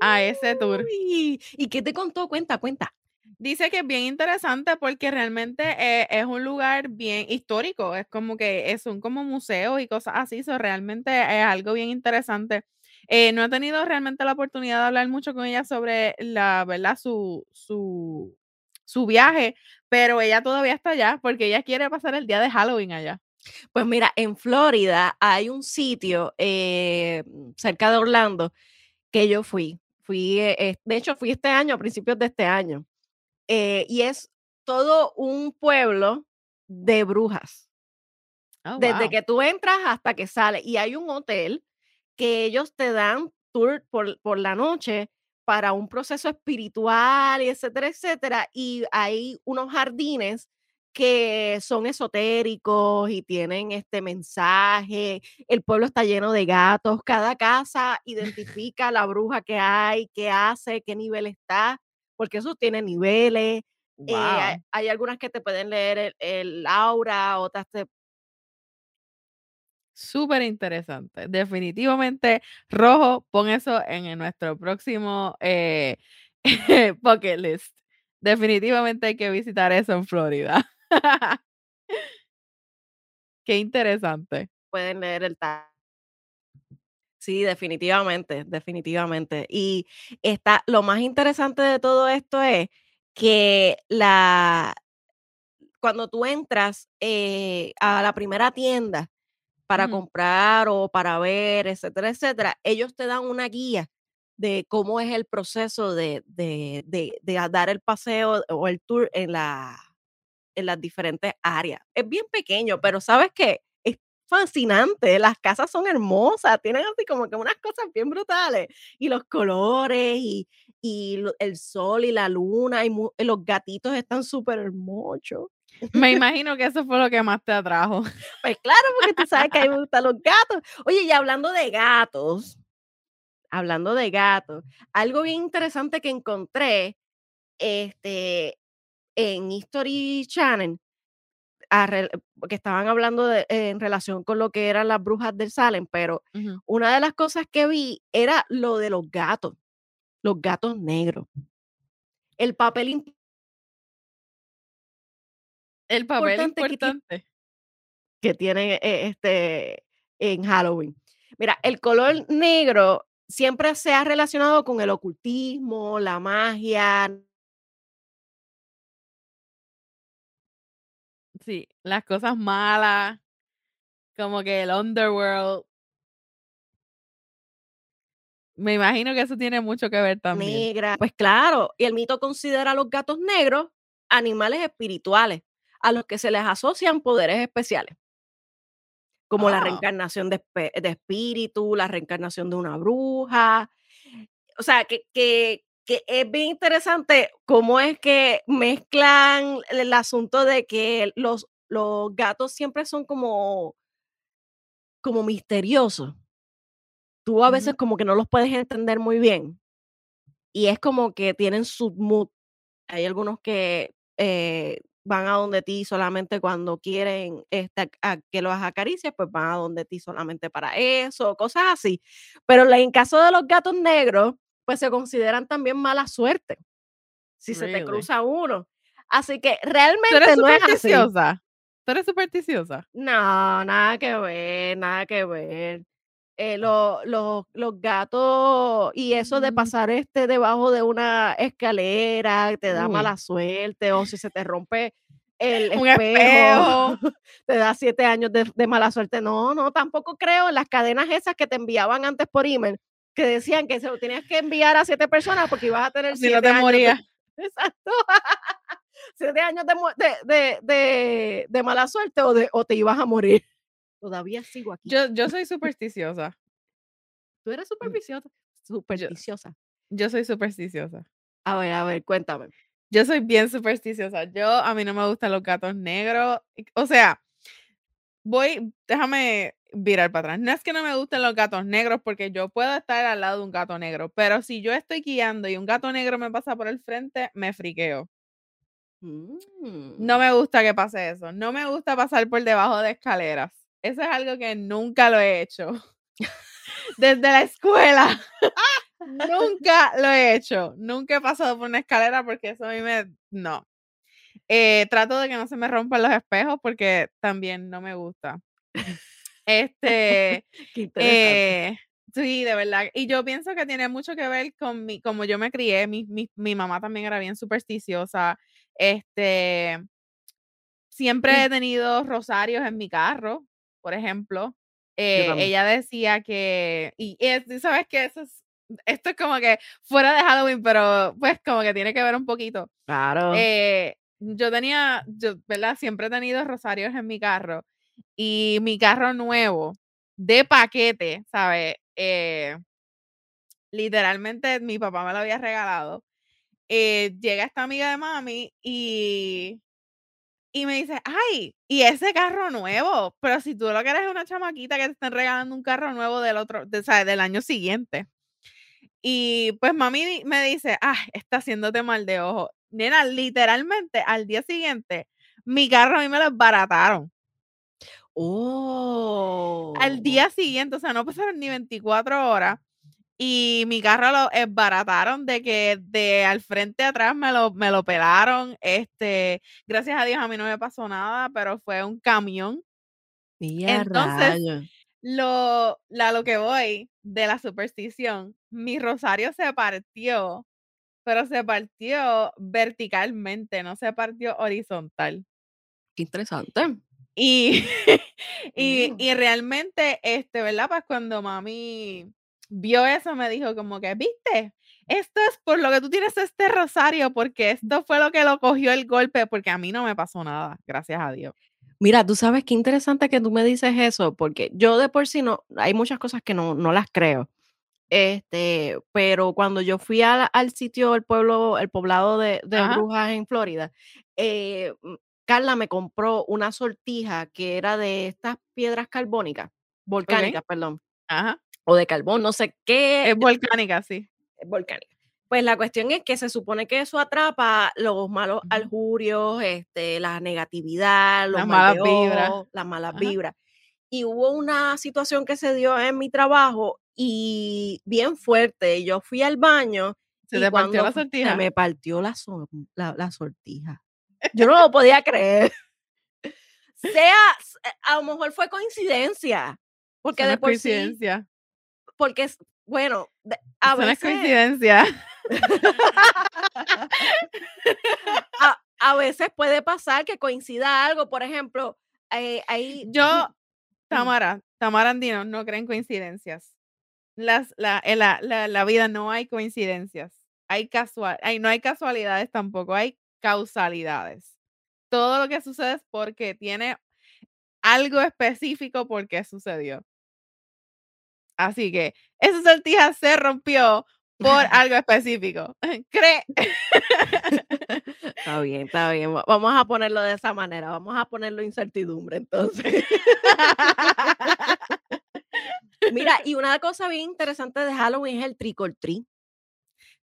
a ese tour. ¿Y qué te contó? Cuenta, cuenta. Dice que es bien interesante porque realmente eh, es un lugar bien histórico, es como que es- son como museos y cosas así, eso realmente es algo bien interesante. Eh, no he tenido realmente la oportunidad de hablar mucho con ella sobre la, ¿verdad? Su, su, su viaje, pero ella todavía está allá porque ella quiere pasar el día de Halloween allá. Pues mira, en Florida hay un sitio eh, cerca de Orlando que yo fui. Fui, eh, de hecho, fui este año, a principios de este año. Eh, y es todo un pueblo de brujas. Oh, Desde wow. que tú entras hasta que sales. Y hay un hotel que ellos te dan tour por, por la noche para un proceso espiritual y etcétera, etcétera. Y hay unos jardines que son esotéricos y tienen este mensaje. El pueblo está lleno de gatos. Cada casa [LAUGHS] identifica la bruja que hay, qué hace, qué nivel está, porque eso tiene niveles. Eh, hay, algunas que te pueden leer el, el aura, otras te Súper interesante. Definitivamente, rojo, pon eso en, en nuestro próximo eh, [LAUGHS] bucket list. Definitivamente hay que visitar eso en Florida. [LAUGHS] Qué interesante. pueden leer el tarot. Sí, definitivamente, definitivamente. Y está, lo más interesante de todo esto es que la, cuando tú entras eh, a la primera tienda para comprar o para ver, etcétera, etcétera, ellos te dan una guía de cómo es el proceso de, de, de, de dar el paseo o el tour en la, en las diferentes áreas. Es bien pequeño, pero ¿sabes qué? Fascinante. Las casas son hermosas, tienen así como que unas cosas bien brutales. Y los colores y, y el sol y la luna y los gatitos están súper hermosos. Me [LAUGHS] imagino que eso fue lo que más te atrajo. Pues claro, porque tú sabes que a mí me gustan los gatos. Oye, y hablando de gatos, hablando de gatos, algo bien interesante que encontré este, en History Channel porque estaban hablando de, eh, en relación con lo que eran las brujas del Salem, pero una de las cosas que vi era lo de los gatos, los gatos negros. El papel im- El papel importante que tiene, importante. que tiene eh, este, en Halloween. Mira, el color negro siempre se ha relacionado con el ocultismo, la magia. Sí, las cosas malas, como que el underworld. Me imagino que eso tiene mucho que ver también. Negra. Pues claro, y el mito considera a los gatos negros animales espirituales, a los que se les asocian poderes especiales, como la Ah. reencarnación de, de espíritu, la reencarnación de una bruja. O sea, que, que, que es bien interesante cómo es que mezclan el asunto de que los, los gatos siempre son como, como misteriosos. Tú a veces como que no los puedes entender muy bien. Y es como que tienen su mood. Hay algunos que eh, van a donde ti solamente cuando quieren este, a que los acaricies, pues van a donde ti solamente para eso, cosas así. Pero en caso de los gatos negros, pues se consideran también mala suerte si se te cruza uno. Así que ¿Tú realmente eres no es así. ¿Tú eres supersticiosa? No, nada que ver, nada que ver. Eh, lo- lo- los gatos y eso de Mm. pasar este debajo de una escalera te da Uy. mala suerte o si se te rompe el espejo. [LAUGHS] te da siete años de, de mala suerte. No, no, tampoco creo en las cadenas esas que te enviaban antes por email que decían que se lo tenías que enviar a siete personas porque ibas a tener Si no siete te años de-. [LAUGHS] Exacto. [LAUGHS] Siete años de, de, mala suerte o, de, o te ibas a morir. Todavía sigo aquí. Yo, yo soy supersticiosa. [LAUGHS] Tú eres supersticiosa. Supersticiosa. Yo soy supersticiosa. A ver, a ver, cuéntame. Yo soy bien supersticiosa. Yo, a mí no me gustan los gatos negros. O sea, voy, déjame virar para atrás. No es que no me gusten los gatos negros, porque yo puedo estar al lado de un gato negro, pero si yo estoy guiando y un gato negro me pasa por el frente, me friqueo. Mm. No me gusta que pase eso. No me gusta pasar por debajo de escaleras. Eso es algo que nunca lo he hecho. [LAUGHS] Desde la escuela. [LAUGHS] [LAUGHS] nunca lo he hecho. Nunca he pasado por una escalera porque eso a mí me... No. Eh, trato de que no se me rompan los espejos porque también no me gusta. [LAUGHS] Este... Eh, sí, de verdad. Y yo pienso que tiene mucho que ver con mi, como yo me crié. Mi, mi, mi mamá también era bien supersticiosa. Este, siempre he [CLEARS THROAT] tenido rosarios en mi carro, por ejemplo. Eh, ella decía que, y, y sabes que eso es, esto es como que fuera de Halloween, pero pues como que tiene que ver un poquito. Claro. Eh, yo tenía, yo, ¿verdad? Siempre he tenido rosarios en mi carro y mi carro nuevo de paquete, ¿sabes? Eh, literalmente mi papá me lo había regalado. Eh, llega esta amiga de mami y, y me dice, ay, y ese carro nuevo, pero si tú lo que eres es una chamaquita que te están regalando un carro nuevo del otro, de, ¿sabes? del año siguiente. Y pues mami me dice, ah, está haciéndote mal de ojo. Nena, literalmente al día siguiente, mi carro a mí me lo desbarataron. oh. Al día siguiente, o sea, no pasaron ni 24 horas. Y mi carro lo esbarataron de que de al frente a atrás me lo, me lo pelaron. Este, gracias a Dios a mí no me pasó nada, pero fue un camión. Mira, entonces, rayos. Lo, la, lo que voy de la superstición, mi rosario se partió, pero se partió verticalmente, no se partió horizontal. Qué interesante. Y, [LAUGHS] y, Mm. y realmente, este, ¿verdad? Pues cuando mami vio eso, me dijo como que, viste, esto es por lo que tú tienes este rosario, porque esto fue lo que lo cogió el golpe, porque a mí no me pasó nada, gracias a Dios. Mira, tú sabes qué interesante que tú me dices eso, porque yo de por sí no, hay muchas cosas que no, no las creo. Este, pero cuando yo fui al, al sitio, el pueblo, el poblado de, brujas en Florida, eh, mm, Carla me compró una sortija que era de estas piedras carbónicas, volcánicas, perdón, Ajá. o de carbón, no sé qué, Es volcánica, sí. es volcánica. Pues la cuestión es que se supone que eso atrapa los malos aljurios, este, la negatividad, los Las mal malas vibras. las malas Ajá. vibras. Y hubo una situación que se dio en mi trabajo y bien fuerte. Yo fui al baño Se y te partió la sortija. se me partió la, la sortija. Yo no lo podía creer. [LAUGHS] Sea, s- a lo mejor fue coincidencia, porque Eso no de es por sí coincidencia. porque Bueno, a veces, coincidencia. [LAUGHS] a, a veces puede pasar que coincida algo. Por ejemplo, eh, ahí Yo, Tamara, Tamara Andino, no creen coincidencias. Las, la, en la, la, la vida no hay coincidencias. Hay casual, hay, no hay casualidades tampoco, hay causalidades. Todo lo que sucede es porque tiene algo específico por qué sucedió. Así que esa sortija se rompió por [LAUGHS] algo específico. [LAUGHS] Cree. Está bien, está bien. va- Vamos a ponerlo de esa manera. Vamos a ponerlo incertidumbre, entonces. [LAUGHS] Mira, y una cosa bien interesante de Halloween es el trick or treat.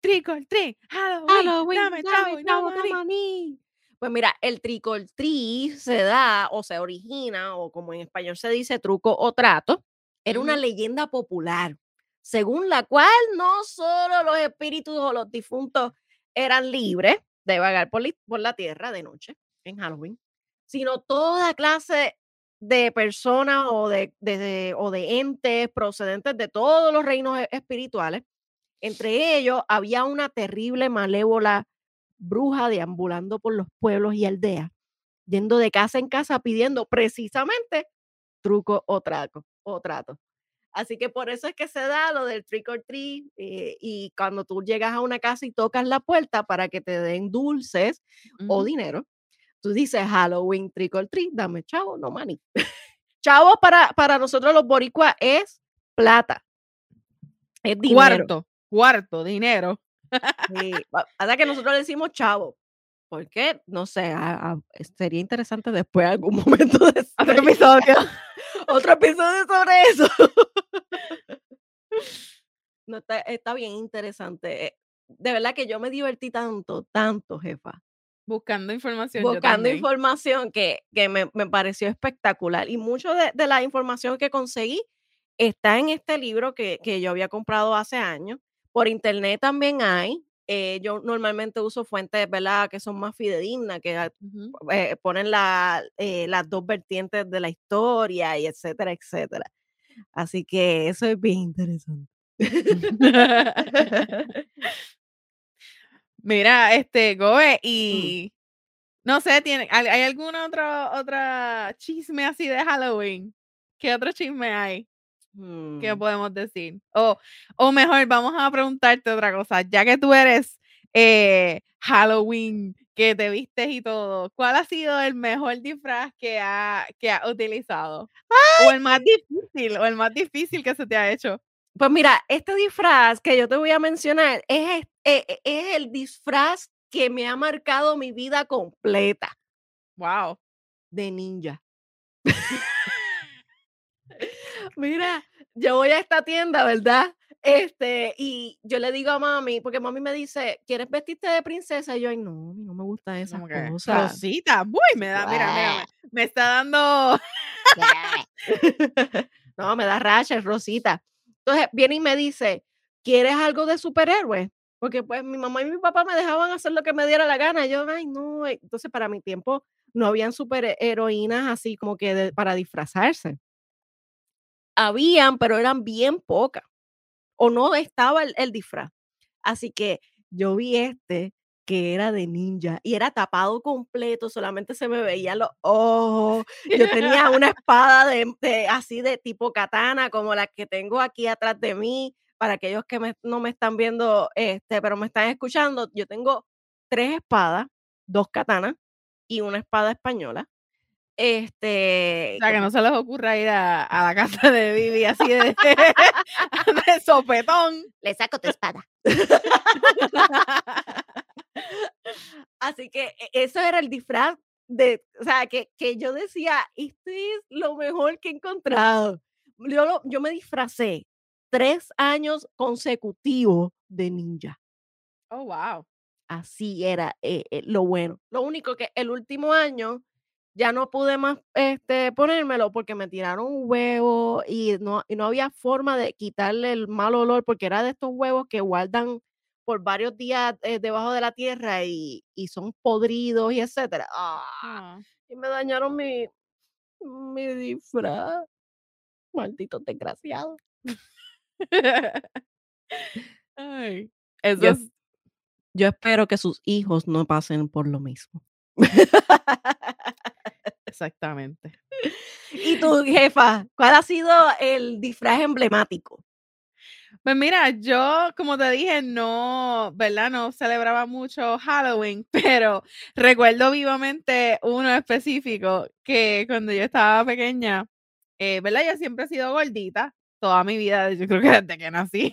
Trick or treat, Halloween, Halloween, dame dame toma mí. Pues mira, el trick or treat se da o se origina, o como en español se dice, truco o trato, era una leyenda popular, según la cual no solo los espíritus o los difuntos eran libres de vagar por, por la tierra de noche en Halloween, sino toda clase de personas o de, de- de- o de entes procedentes de todos los reinos e- espirituales. Entre ellos había una terrible malévola bruja deambulando por los pueblos y aldeas, yendo de casa en casa pidiendo precisamente truco o trato. O trato. Así que por eso es que se da lo del trick or treat eh, y cuando tú llegas a una casa y tocas la puerta para que te den dulces o dinero, tú dices Halloween trick or treat, dame chavo, no money. [LAUGHS] chavo para, para nosotros los boricuas es plata. Es dinero. Cuarto, cuarto, dinero. [LAUGHS] Sí, Pasa que nosotros le decimos chavo. ¿Por qué? No sé, a- a- sería interesante después algún [LAUGHS] momento de Otro episodio. otro episodio sobre eso. No, está, está bien interesante. eh, De verdad que yo me divertí tanto, tanto, jefa, Buscando información. buscando información que, que me, me pareció espectacular. Y mucho de, de la información que conseguí está en este libro que, que yo había comprado hace años. Por internet también hay. eh, yo normalmente uso fuentes, ¿verdad?, que son más fidedignas, que ah, Ujú. eh, ponen la, eh, las dos vertientes de la historia y etcétera, etcétera. Así que eso es bien interesante. [LAUGHS] [LAUGHS] [LAUGHS] Mira, este, Goe, Mm. y no sé, ¿tiene, hay, hay alguna otra, otra chisme así de Halloween? ¿Qué otro chisme hay que Mm, podemos decir? O, o mejor, vamos a preguntarte otra cosa, ya que tú eres eh, Halloween, que te vistes y todo, ¿cuál ha sido el mejor disfraz que ha, que ha utilizado? O el más difícil, o el más difícil que se te ha hecho. Pues mira, este disfraz que yo te voy a mencionar es, es- e- es el disfraz que me ha marcado mi vida completa Wow. de ninja. [LAUGHS] Mira, yo voy a esta tienda, ¿verdad? Este, y yo le digo a mami, porque mami me dice, ¿quieres vestirte de princesa? Y yo, ay, no, no me Como que, cosas. Rosita, uy, me da, mira, mira, me, me está dando [LAUGHS] no, me da racha, Rosita. Entonces viene y me dice, ¿quieres algo de superhéroe? Porque pues mi mamá y mi papá me dejaban hacer lo que me diera la gana. Yo, ay, no. eh". Entonces para mi tiempo no habían superheroínas así como que de- para disfrazarse. Habían, pero eran bien pocas. O no estaba el, el disfraz. Así que yo vi este que era de ninja y era tapado completo, solamente se me veían los [LAUGHS] ojos. Yo tenía una espada de, de- así de tipo katana, como la que tengo aquí atrás de mí. Para aquellos que me- no me están viendo, este, pero me están escuchando, yo tengo tres espadas, dos katanas y una espada española. Este, O sea, que no se les ocurra ir a, a la casa de Vivi así de, [LAUGHS] de sopetón. [LAUGHS] le saco tu espada. Así que e- eso era el disfraz de, o sea, que, que yo decía, esto es lo mejor que he encontrado. Yo, lo- yo me disfracé tres años consecutivos de ninja. Oh, wow. Así era eh, eh, lo bueno. Lo único que el último año ya no pude más este, ponérmelo porque me tiraron un huevo y no, y no había forma de quitarle el mal olor porque era de estos huevos que guardan por varios días eh, debajo de la tierra y, y son podridos y etcétera. Ah, y me dañaron mi, mi disfraz. Malditos desgraciados. [LAUGHS] Ay, eso Yo, es yo espero que sus hijos no pasen por lo mismo. [LAUGHS] exactamente. [LAUGHS] Y tu jefa, ¿cuál ha sido el disfraz emblemático? Pues mira, yo, como te dije, no, ¿verdad? No celebraba mucho Halloween, [LAUGHS] pero recuerdo vivamente uno específico que cuando yo estaba pequeña, eh, ¿verdad? Yo siempre he sido gordita, toda mi vida, yo creo que desde que nací.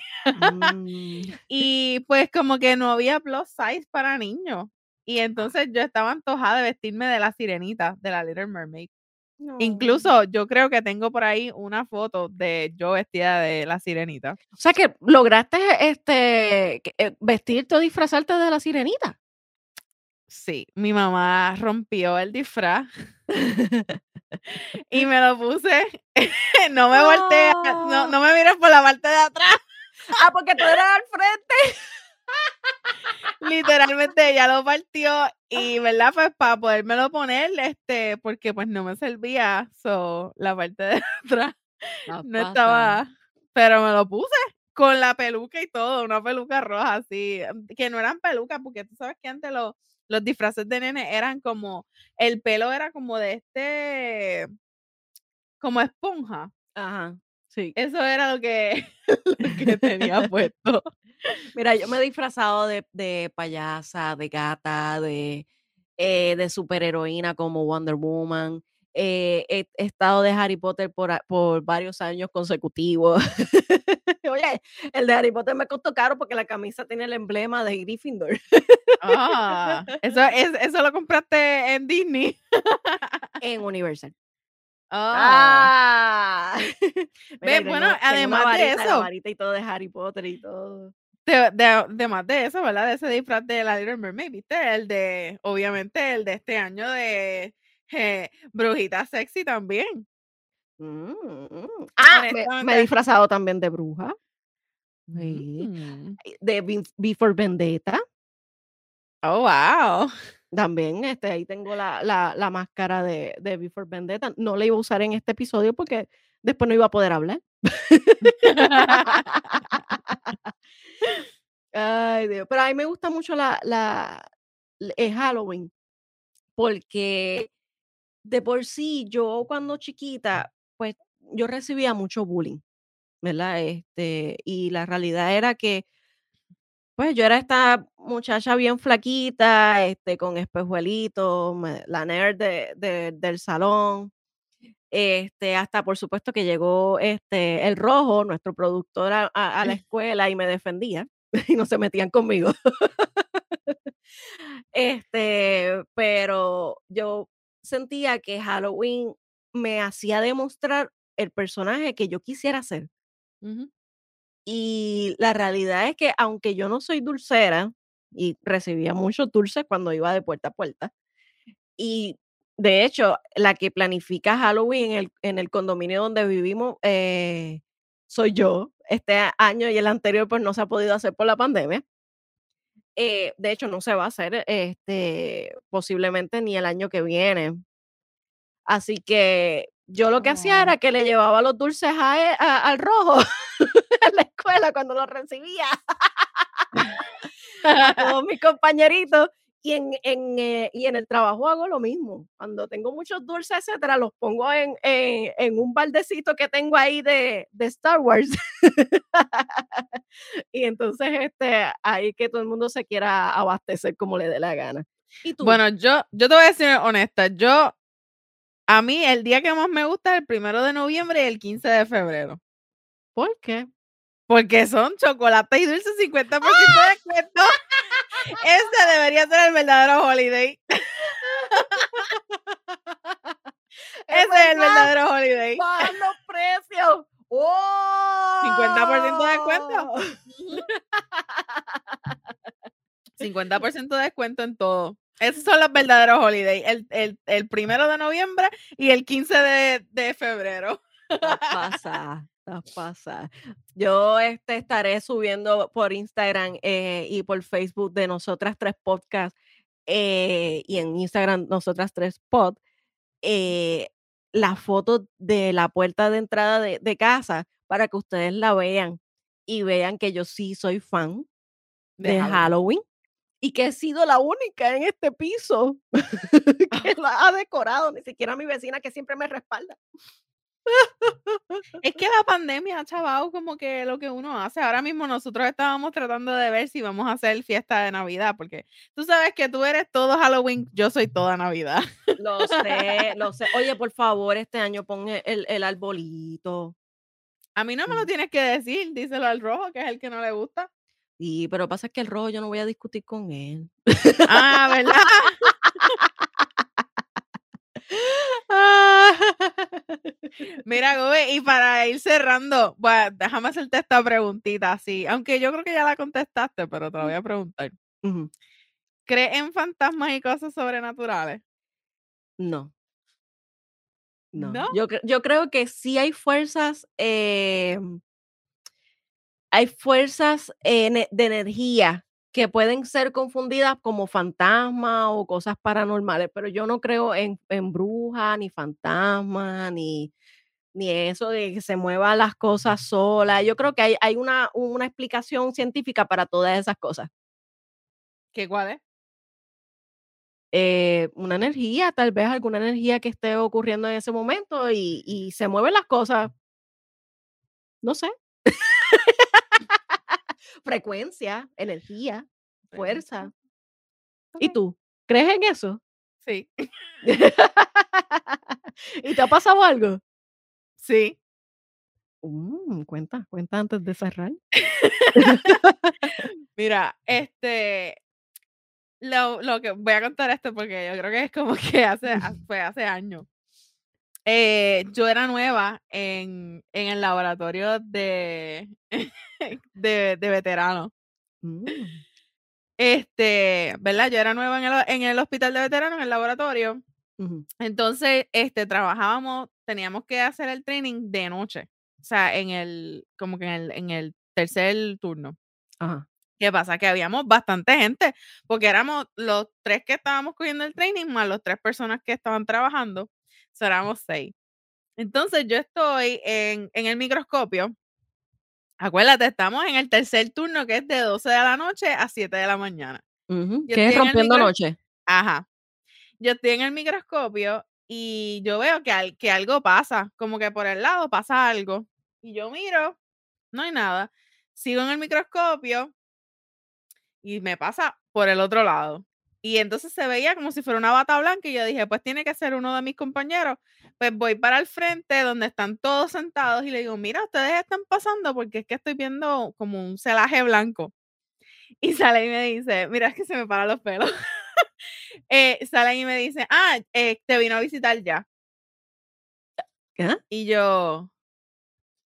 Mm, [LAUGHS] Y pues como que no había plus size para niños. Y entonces yo estaba antojada de vestirme de la sirenita, de la Little Mermaid. No. Incluso yo creo que tengo por ahí una foto de yo vestida de la sirenita. O sea que lograste este eh, vestirte o disfrazarte de la sirenita. Sí, mi mamá rompió el disfraz y me lo [LAUGHS] puse. [LAUGHS] no me volteé, no, no me mires por la parte de atrás. ah, porque tú eras al frente. Literalmente ella lo partió y, ¿verdad? Pues para podérmelo poner, este, porque pues no me servía, so, la parte de [LAUGHS] atrás no estaba, pero me lo puse con la peluca y todo, una peluca roja así, que no eran pelucas, porque tú sabes que antes los, los disfraces de nene eran como, el pelo era como de este, como esponja. Ajá, sí. Eso era lo que, [LAUGHS] lo que tenía puesto. Mira, yo me he disfrazado de, de payasa, de gata, de, eh, de superheroína como Wonder Woman. eh, he, he estado de Harry Potter por, por varios años consecutivos. [LAUGHS] Oye, el de Harry Potter me costó caro porque la camisa tiene el emblema de Gryffindor. Ah, eso, es, eso lo compraste en Disney. en Universal. Ah. [LAUGHS] Ah. Ve, bueno, tengo- además de varita, la eso. varita y todo de Harry Potter y todo. De, de, de más de eso, ¿verdad? De ese disfraz de la Little Mermaid, ¿viste? El de, obviamente, el de este año de eh, Brujita Sexy también. Mm, mm. Ah, me- me, he disfrazado también de bruja, Sí. Mm. de Be- Before Vendetta. Oh, wow. También, este, ahí tengo la, la, la máscara de, de Before Vendetta. No la iba a usar en este episodio porque después no iba a poder hablar. [LAUGHS] Ay, Dios. Pero a mí me gusta mucho la, la, Halloween porque de por sí yo cuando chiquita, pues yo recibía mucho bullying, ¿verdad? Este, y la realidad era que pues yo era esta muchacha bien flaquita, este, con espejuelitos, la nerd de- de- del salón. Este, hasta por supuesto que llegó este, el rojo, nuestro productor, a, la [LAUGHS] escuela y me defendía [LAUGHS] y no se metían conmigo. [LAUGHS] Este, pero yo sentía que Halloween me hacía demostrar el personaje que yo quisiera ser. Ujú. Y la realidad es que aunque yo no soy dulcera y recibía muchos dulces cuando iba de puerta a puerta, y de hecho, la que planifica Halloween en el, en el condominio donde vivimos eh, soy yo. Este año y el anterior pues no se ha podido hacer por la pandemia. Eh, de hecho, no se va a hacer este, posiblemente ni el año que viene. Así que yo lo que hacía Oh. era que le llevaba los dulces a él- a- al rojo [LAUGHS] en la escuela cuando los recibía todos mis compañeritos. Y en, en, eh, y en el trabajo hago lo mismo. Cuando tengo muchos dulces, etcétera, los pongo en, en, en un baldecito que tengo ahí de, de Star Wars. [LAUGHS] y entonces, este, ahí que todo el mundo se quiera abastecer como le dé la gana. ¿Y tú? Bueno, yo, yo te voy a decir honesta, yo, a mí el día que más me gusta es el primero de noviembre y el 15 de febrero. ¿por qué? Porque son chocolate y dulce 50% de descuento. Ese debería ser el verdadero holiday. [LAUGHS] Ese es el verdad, verdadero holiday. ¡Bajan los precios! ¡Oh! 50% de descuento. [LAUGHS] 50% de descuento en todo. Esos son los verdaderos holidays. El, el, el primero de noviembre y el 15 de, de febrero. Estás pasa, estás pasa. Yo este, estaré subiendo por Instagram eh, y por Facebook de Nosotras Tres Podcast eh, y en Instagram Nosotras Tres Pod eh, la foto de la puerta de entrada de, de casa para que ustedes la vean. y vean que yo sí soy fan De de Halloween. Halloween y que he sido la única en este piso [LAUGHS] que la ha decorado, ni siquiera mi vecina que siempre me respalda. Es que la pandemia ha chavado como que lo que uno hace. Ahora mismo nosotros estábamos tratando de ver si vamos a hacer fiesta de Navidad, porque tú sabes que tú eres todo Halloween, yo soy toda Navidad. Lo sé, lo sé. Oye, por favor, este año pon e- el, el arbolito. A mí no me lo tienes que decir, díselo al rojo, que es el que no le gusta. Sí, pero pasa que el rojo yo no voy a discutir con él. Ah, ¿verdad? [LAUGHS] Mira, Gobe, y para ir cerrando, bueno, déjame hacerte esta preguntita así, aunque yo creo que ya la contestaste, pero te la voy a preguntar. Ujú. ¿Crees en fantasmas y cosas sobrenaturales? No. No. ¿No? Yo, yo creo que sí hay fuerzas, eh, hay fuerzas eh, de energía que pueden ser confundidas como fantasmas o cosas paranormales, pero yo no creo en, en brujas, ni fantasmas, ni, ni eso de que se muevan las cosas solas. Yo creo que hay, hay una, una explicación científica para todas esas cosas. ¿Qué cuál es? eh, una energía, tal vez alguna energía que esté ocurriendo en ese momento y, y se mueven las cosas. No sé. Frecuencia, energía, fuerza. ¿Y tú? ¿Crees en eso? Sí, [LAUGHS] ¿Y te ha pasado algo? sí. Mm, cuenta, cuenta antes de cerrar. [LAUGHS] Mira, este, lo, lo que voy a contar esto porque yo creo que es como que hace, ha- [LAUGHS] fue hace años. Eh, yo era nueva en, en el laboratorio de, [LAUGHS] de, de veteranos. Mm, Este, ¿verdad? Yo era nueva en el, en el hospital de veteranos, en el laboratorio. Entonces, este, trabajábamos, teníamos que hacer el training de noche. O sea, en el, como que en el, en el tercer turno. Ajá. ¿Qué pasa? Que habíamos bastante gente, porque éramos los tres que estábamos cogiendo el training, más los tres personas que estaban trabajando, so éramos seis. Entonces yo estoy en, en el microscopio. Acuérdate, estamos en el tercer turno que es de 12 de la noche a 7 de la mañana. ¿Qué es rompiendo noche? Ajá. Yo estoy en el microscopio y yo veo que, al- que algo pasa, como que por el lado pasa algo. Y yo miro, no hay nada. Sigo en el microscopio y me pasa por el otro lado. Y entonces se veía como si fuera una bata blanca y yo dije, pues tiene que ser uno de mis compañeros. Pues voy para el frente donde están todos sentados y le digo, mira, ustedes están pasando porque es que estoy viendo como un celaje blanco. Y sale y me dice, mira, es que se me paran los pelos. [LAUGHS] eh, sale y me dice, ah, eh, te vino a visitar ya. ¿Qué? Y yo,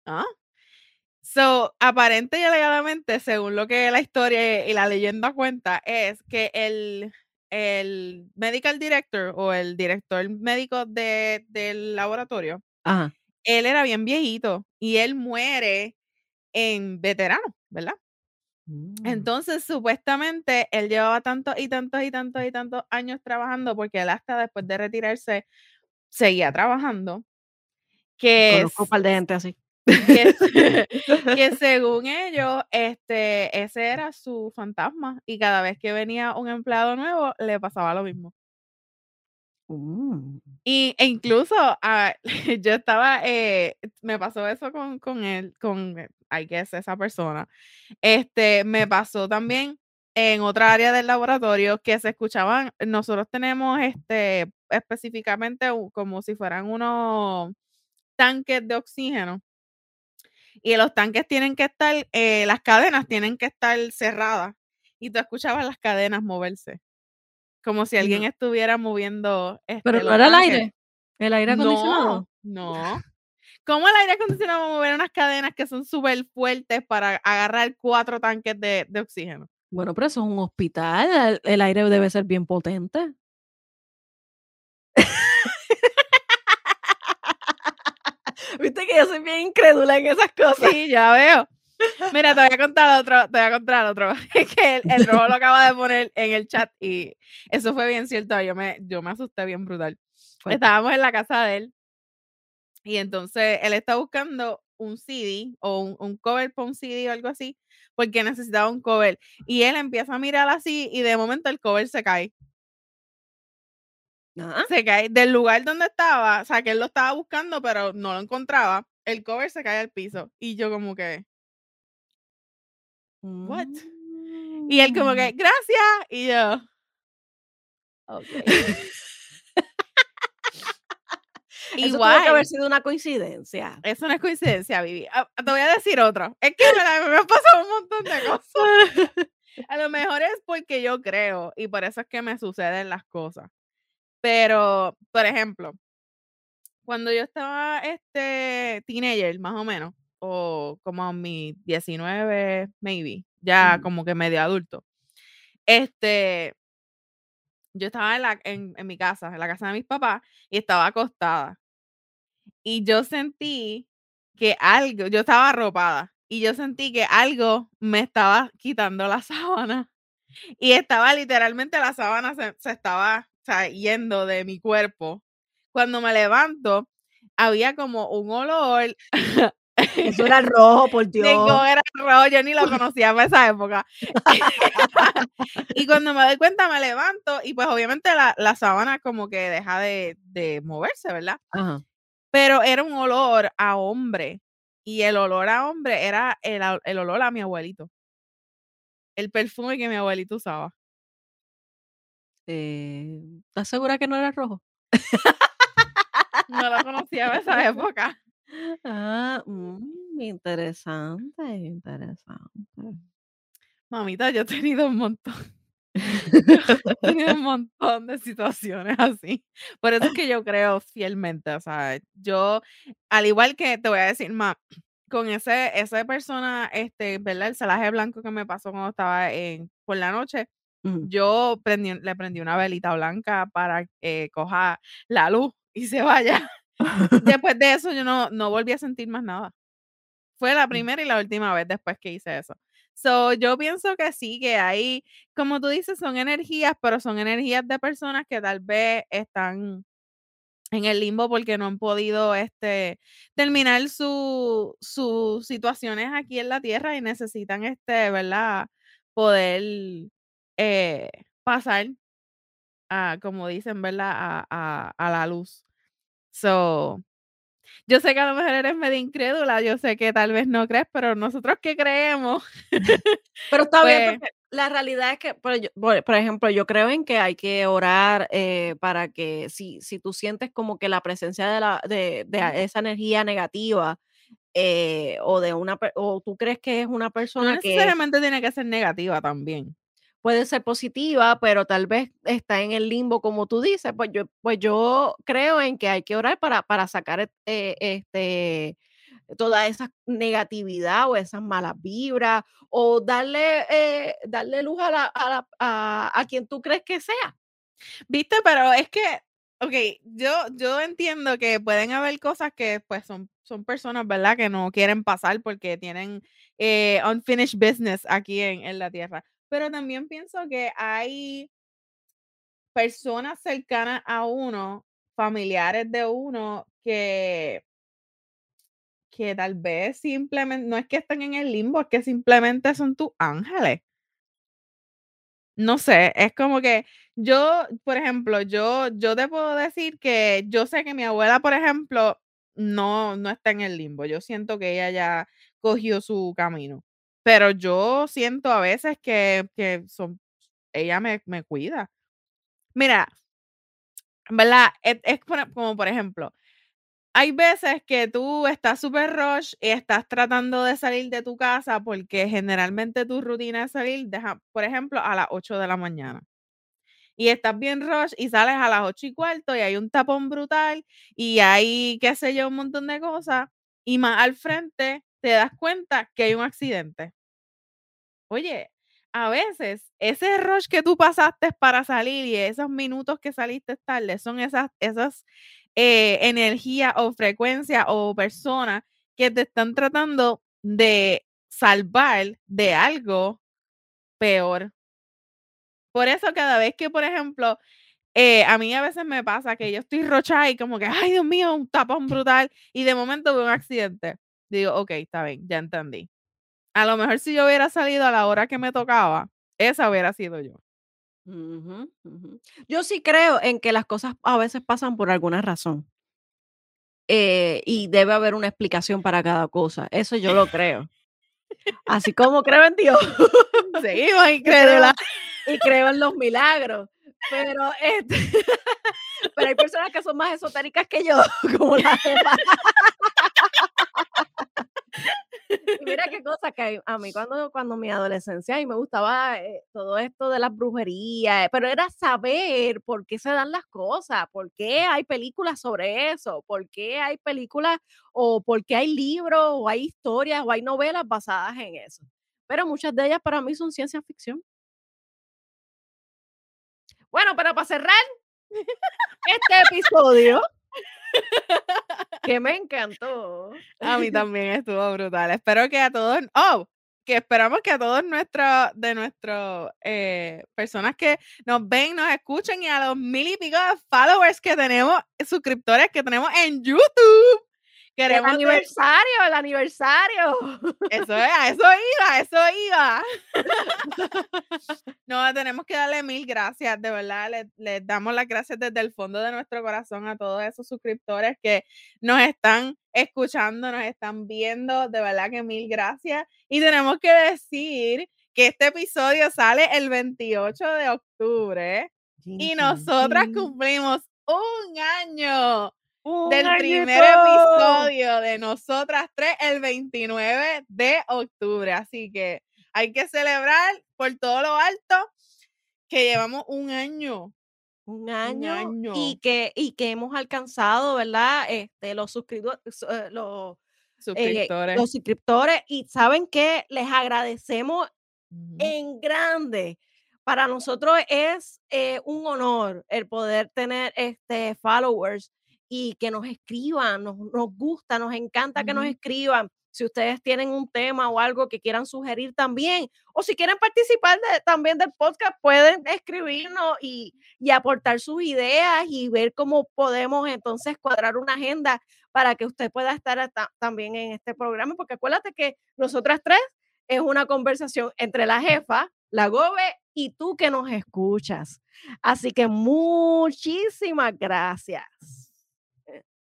ah. So, aparente y alegadamente, según lo que la historia y la leyenda cuenta, es que el, el medical director o el director médico de, del laboratorio, Ajá. él era bien viejito y él muere en veterano, ¿verdad? Mm, Entonces, supuestamente, él llevaba tantos y tantos y tantos y tantos años trabajando porque él hasta después de retirarse seguía trabajando. Que, Conozco un par de gente así. Que, [LAUGHS] [LAUGHS] que según ellos, este, ese era su fantasma y cada vez que venía un empleado nuevo le pasaba lo mismo. Mm, Y, e incluso ah, [LAUGHS] yo estaba, eh, me pasó eso con, con él, con, I guess, esa persona. Este, me pasó también en otra área del laboratorio que se escuchaban, nosotros tenemos este, específicamente como si fueran unos tanques de oxígeno. Y los tanques tienen que estar, eh, las cadenas tienen que estar cerradas. Y tú escuchabas las cadenas moverse. Como si alguien No. estuviera moviendo. Pero este, no los era el aire. El aire acondicionado. No, no. ¿Cómo el aire acondicionado va a mover unas cadenas que son súper fuertes para agarrar cuatro tanques de, de oxígeno? Bueno, pero eso es un hospital. El, el aire debe ser bien potente. Viste que yo soy bien incrédula en esas cosas. Sí, ya veo. Mira, te voy a contar otro, te voy a contar otro. [LAUGHS] Es que el, el rojo lo acaba de poner en el chat y eso fue bien cierto. Yo me, yo me asusté bien brutal. Estábamos en la casa de él y entonces él está buscando un CD o un, un cover para un CD o algo así, porque necesitaba un cover. Y él empieza a mirar así y de momento el cover se cae. Se cae del lugar donde estaba, o sea, que él lo estaba buscando, pero no lo encontraba. El cover se cae al piso. Y yo como que, What? y él como que, Mm. gracias. Y yo, ok. [LAUGHS] Eso tuvo Igual. que haber sido una coincidencia. Eso no es coincidencia, Vivi. Ah, te voy [LAUGHS] a decir otro. Es que ¿verdad? me han pasado un montón de cosas. [LAUGHS] A lo mejor es porque yo creo y por eso es que me suceden las cosas. Pero, por ejemplo, cuando yo estaba este teenager, más o menos, o como a mis 19, maybe, ya como que medio adulto, este, yo estaba en, la, en, en mi casa, en la casa de mis papás, y estaba acostada. Y yo sentí que algo, yo estaba arropada, y yo sentí que algo me estaba quitando la [LAUGHS] sábana. Y estaba literalmente la sábana se, se estaba sea, yendo de mi cuerpo. Cuando me levanto, había como un olor. [LAUGHS] [LAUGHS] Eso era rojo, por Dios. cómo era rojo, yo ni lo [LAUGHS] conocía para esa época. y cuando me doy cuenta, me levanto y pues obviamente la, la sábana como que deja de, de moverse, ¿verdad? Ajá. Pero era un olor a hombre. Y el olor a hombre era el, el olor a mi abuelito. El perfume que mi abuelito usaba. Eh, ¿Estás segura que no era rojo? No lo conocía para esa [LAUGHS] época. Ah, mm, interesante, interesante. Mamita, yo he tenido un montón. [LAUGHS] He tenido un [LAUGHS] montón de situaciones así. Por eso es que yo creo fielmente, o sea, yo, al igual que te voy a decir más, con ese, esa persona, este, ¿verdad? El celaje blanco que me pasó cuando estaba en, por la noche, Yo prendí, le prendí una velita blanca para que coja la luz y se vaya. [LAUGHS] [LAUGHS] Después de eso, yo no, no volví a sentir más nada. Fue la Mm. primera y la última vez después que hice eso. So, yo pienso que sí, que hay, como tú dices, son energías, pero son energías de personas que tal vez están en el limbo porque no han podido este, terminar su- sus situaciones aquí en la tierra y necesitan, este, ¿verdad? Poder eh, pasar, a, como dicen, ¿verdad? A, a- a la luz. So, yo sé que a lo mejor eres medio incrédula, yo sé que tal vez no crees, pero nosotros que creemos, [LAUGHS] Pero [LAUGHS] está bien, pues, porque la realidad es que, por, ejemplo, yo creo en que hay que orar eh, para que si, si tú sientes como que la presencia de, la, de, de esa energía negativa eh, o de una o tú crees que es una no persona que necesariamente tiene que ser negativa también. Puede ser positiva, pero tal vez está en el limbo, como tú dices, pues yo, pues yo creo en que hay que orar para, para sacar et- eh, este, toda esa negatividad o esas malas vibras, o darle, eh, darle luz a, la, a quien tú crees que sea. ¿Viste? Pero es que, ok, yo, yo entiendo que pueden haber cosas que pues son, son personas, ¿verdad? Que no quieren pasar porque tienen eh, unfinished business aquí en, en la tierra. Pero también pienso que hay personas cercanas a uno, familiares de uno, que, que tal vez simplemente, no es que estén en el limbo, es que simplemente son tus ángeles. No sé, es como que yo, por ejemplo, yo, yo te puedo decir que yo sé que mi abuela, por ejemplo, no, no está en el limbo. Yo siento que ella ya cogió su camino. Pero yo siento a veces que, que son, ella me, me cuida. Mira, ¿verdad? Es, como por ejemplo, hay veces que tú estás súper rush y estás tratando de salir de tu casa porque generalmente tu rutina es salir, deja- por ejemplo, a las 8 de la mañana. Y estás bien rush y sales a las 8 y cuarto y hay un tapón brutal y hay, qué sé yo, un montón de cosas. Y más al frente te das cuenta que hay un accidente. Oye, a veces ese rush que tú pasaste para salir y esos minutos que saliste tarde son esas, esas eh, energías o frecuencias o personas que te están tratando de salvar de algo peor. Por eso cada vez que, por ejemplo, eh, a mí a veces me pasa que yo estoy rocha y como que, ay Dios mío, un tapón brutal y de momento veo un accidente. digo, ok, está bien, ya entendí. A lo mejor si yo hubiera salido a la hora que me tocaba, esa hubiera sido yo. Yo sí creo en que las cosas a veces pasan por alguna razón. Eh, y debe haber una explicación para cada cosa. Eso yo lo creo. Así como creo en Dios. [LAUGHS] Seguimos y [LAUGHS] creo, y creo en los milagros. Pero, este, [LAUGHS] pero hay personas que son más esotéricas que yo, como la mira qué cosa que a mí cuando, cuando mi adolescencia y me gustaba eh, todo esto de las brujerías, pero era saber por qué se dan las cosas, por qué hay películas sobre eso, por qué hay películas o por qué hay libros o hay historias o hay novelas basadas en eso. Pero muchas de ellas para mí son ciencia ficción. Bueno, pero para cerrar [LAUGHS] este episodio, que me encantó. [LAUGHS] A mí también estuvo brutal. Espero que a todos, oh, que esperamos que a todos nuestros, de nuestros eh, personas que nos ven, nos escuchen y a los mil y pico de followers que tenemos, suscriptores que tenemos en YouTube. Queremos el aniversario, el aniversario. Eso es, a eso iba, eso iba. [LAUGHS] No, tenemos que darle mil gracias, de verdad. Les, les, damos las gracias desde el fondo de nuestro corazón a todos esos suscriptores que nos están escuchando, nos están viendo. De verdad que mil gracias. Y tenemos que decir que este episodio sale el 28 de octubre y nosotras cumplimos un año del primer episodio de nosotras tres el 29 de octubre. Así que hay que celebrar por todo lo alto que llevamos un año. Un año, Y, que, y que hemos alcanzado, ¿verdad? Este, los, suscriptores, eh, los, suscriptores. los suscriptores. Y saben que les agradecemos en grande. Para nosotros es eh, un honor el poder tener este followers y que nos escriban, nos, nos gusta, nos encanta que nos escriban. Si ustedes tienen un tema o algo que quieran sugerir también, o si quieren participar también del podcast, pueden escribirnos y, y aportar sus ideas y ver cómo podemos entonces cuadrar una agenda para que usted pueda estar también en este programa, porque acuérdate que nosotras tres es una conversación entre la jefa, la Gobe y tú que nos escuchas. Así que muchísimas gracias.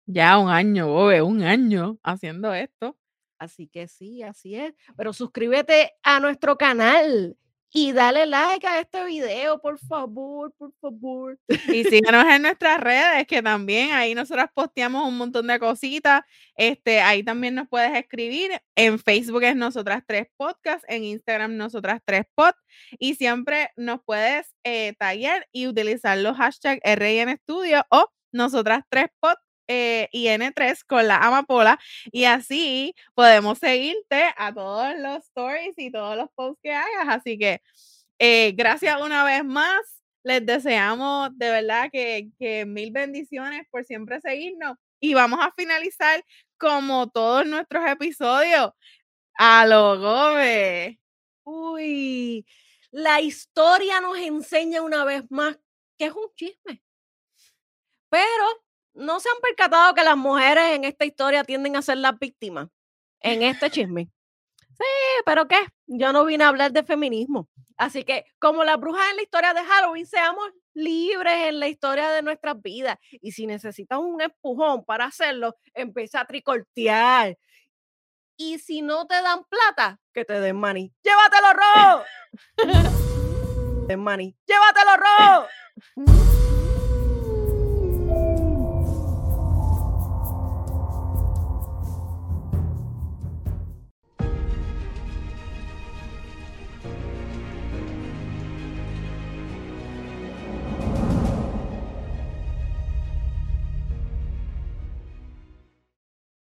Ya un año, Bobe, un año haciendo esto. Así que sí, así es. Pero suscríbete a nuestro canal y dale like a este video, por favor, por favor. Y síganos en nuestras redes, que también ahí nosotros posteamos un montón de cositas. Este, ahí también nos puedes escribir. En Facebook es Nosotras Tres Podcast, en Instagram Nosotras Tres Pod. Y siempre nos puedes eh, tallar y utilizar los hashtags RN Studio o Nosotras Tres Pod eh, y N3 con la amapola y así podemos seguirte a todos los stories y todos los posts que hagas. Así que eh, gracias una vez más. Les deseamos de verdad que, que mil bendiciones por siempre seguirnos y vamos a finalizar como todos nuestros episodios a lo Gobe. Uy, la historia nos enseña una vez más que es un chisme. Pero ¿no se han percatado que las mujeres en esta historia tienden a ser las víctimas en este chisme? Sí, pero ¿qué? Yo no vine a hablar de feminismo. Así que, como las brujas en la historia de Halloween, seamos libres en la historia de nuestras vidas. Y si necesitas un empujón para hacerlo, empieza a tricortear. Y si no te dan plata, que te den maní. ¡Llévatelo, Ro! [LAUGHS] den maní. ¡Llévatelo, Ro!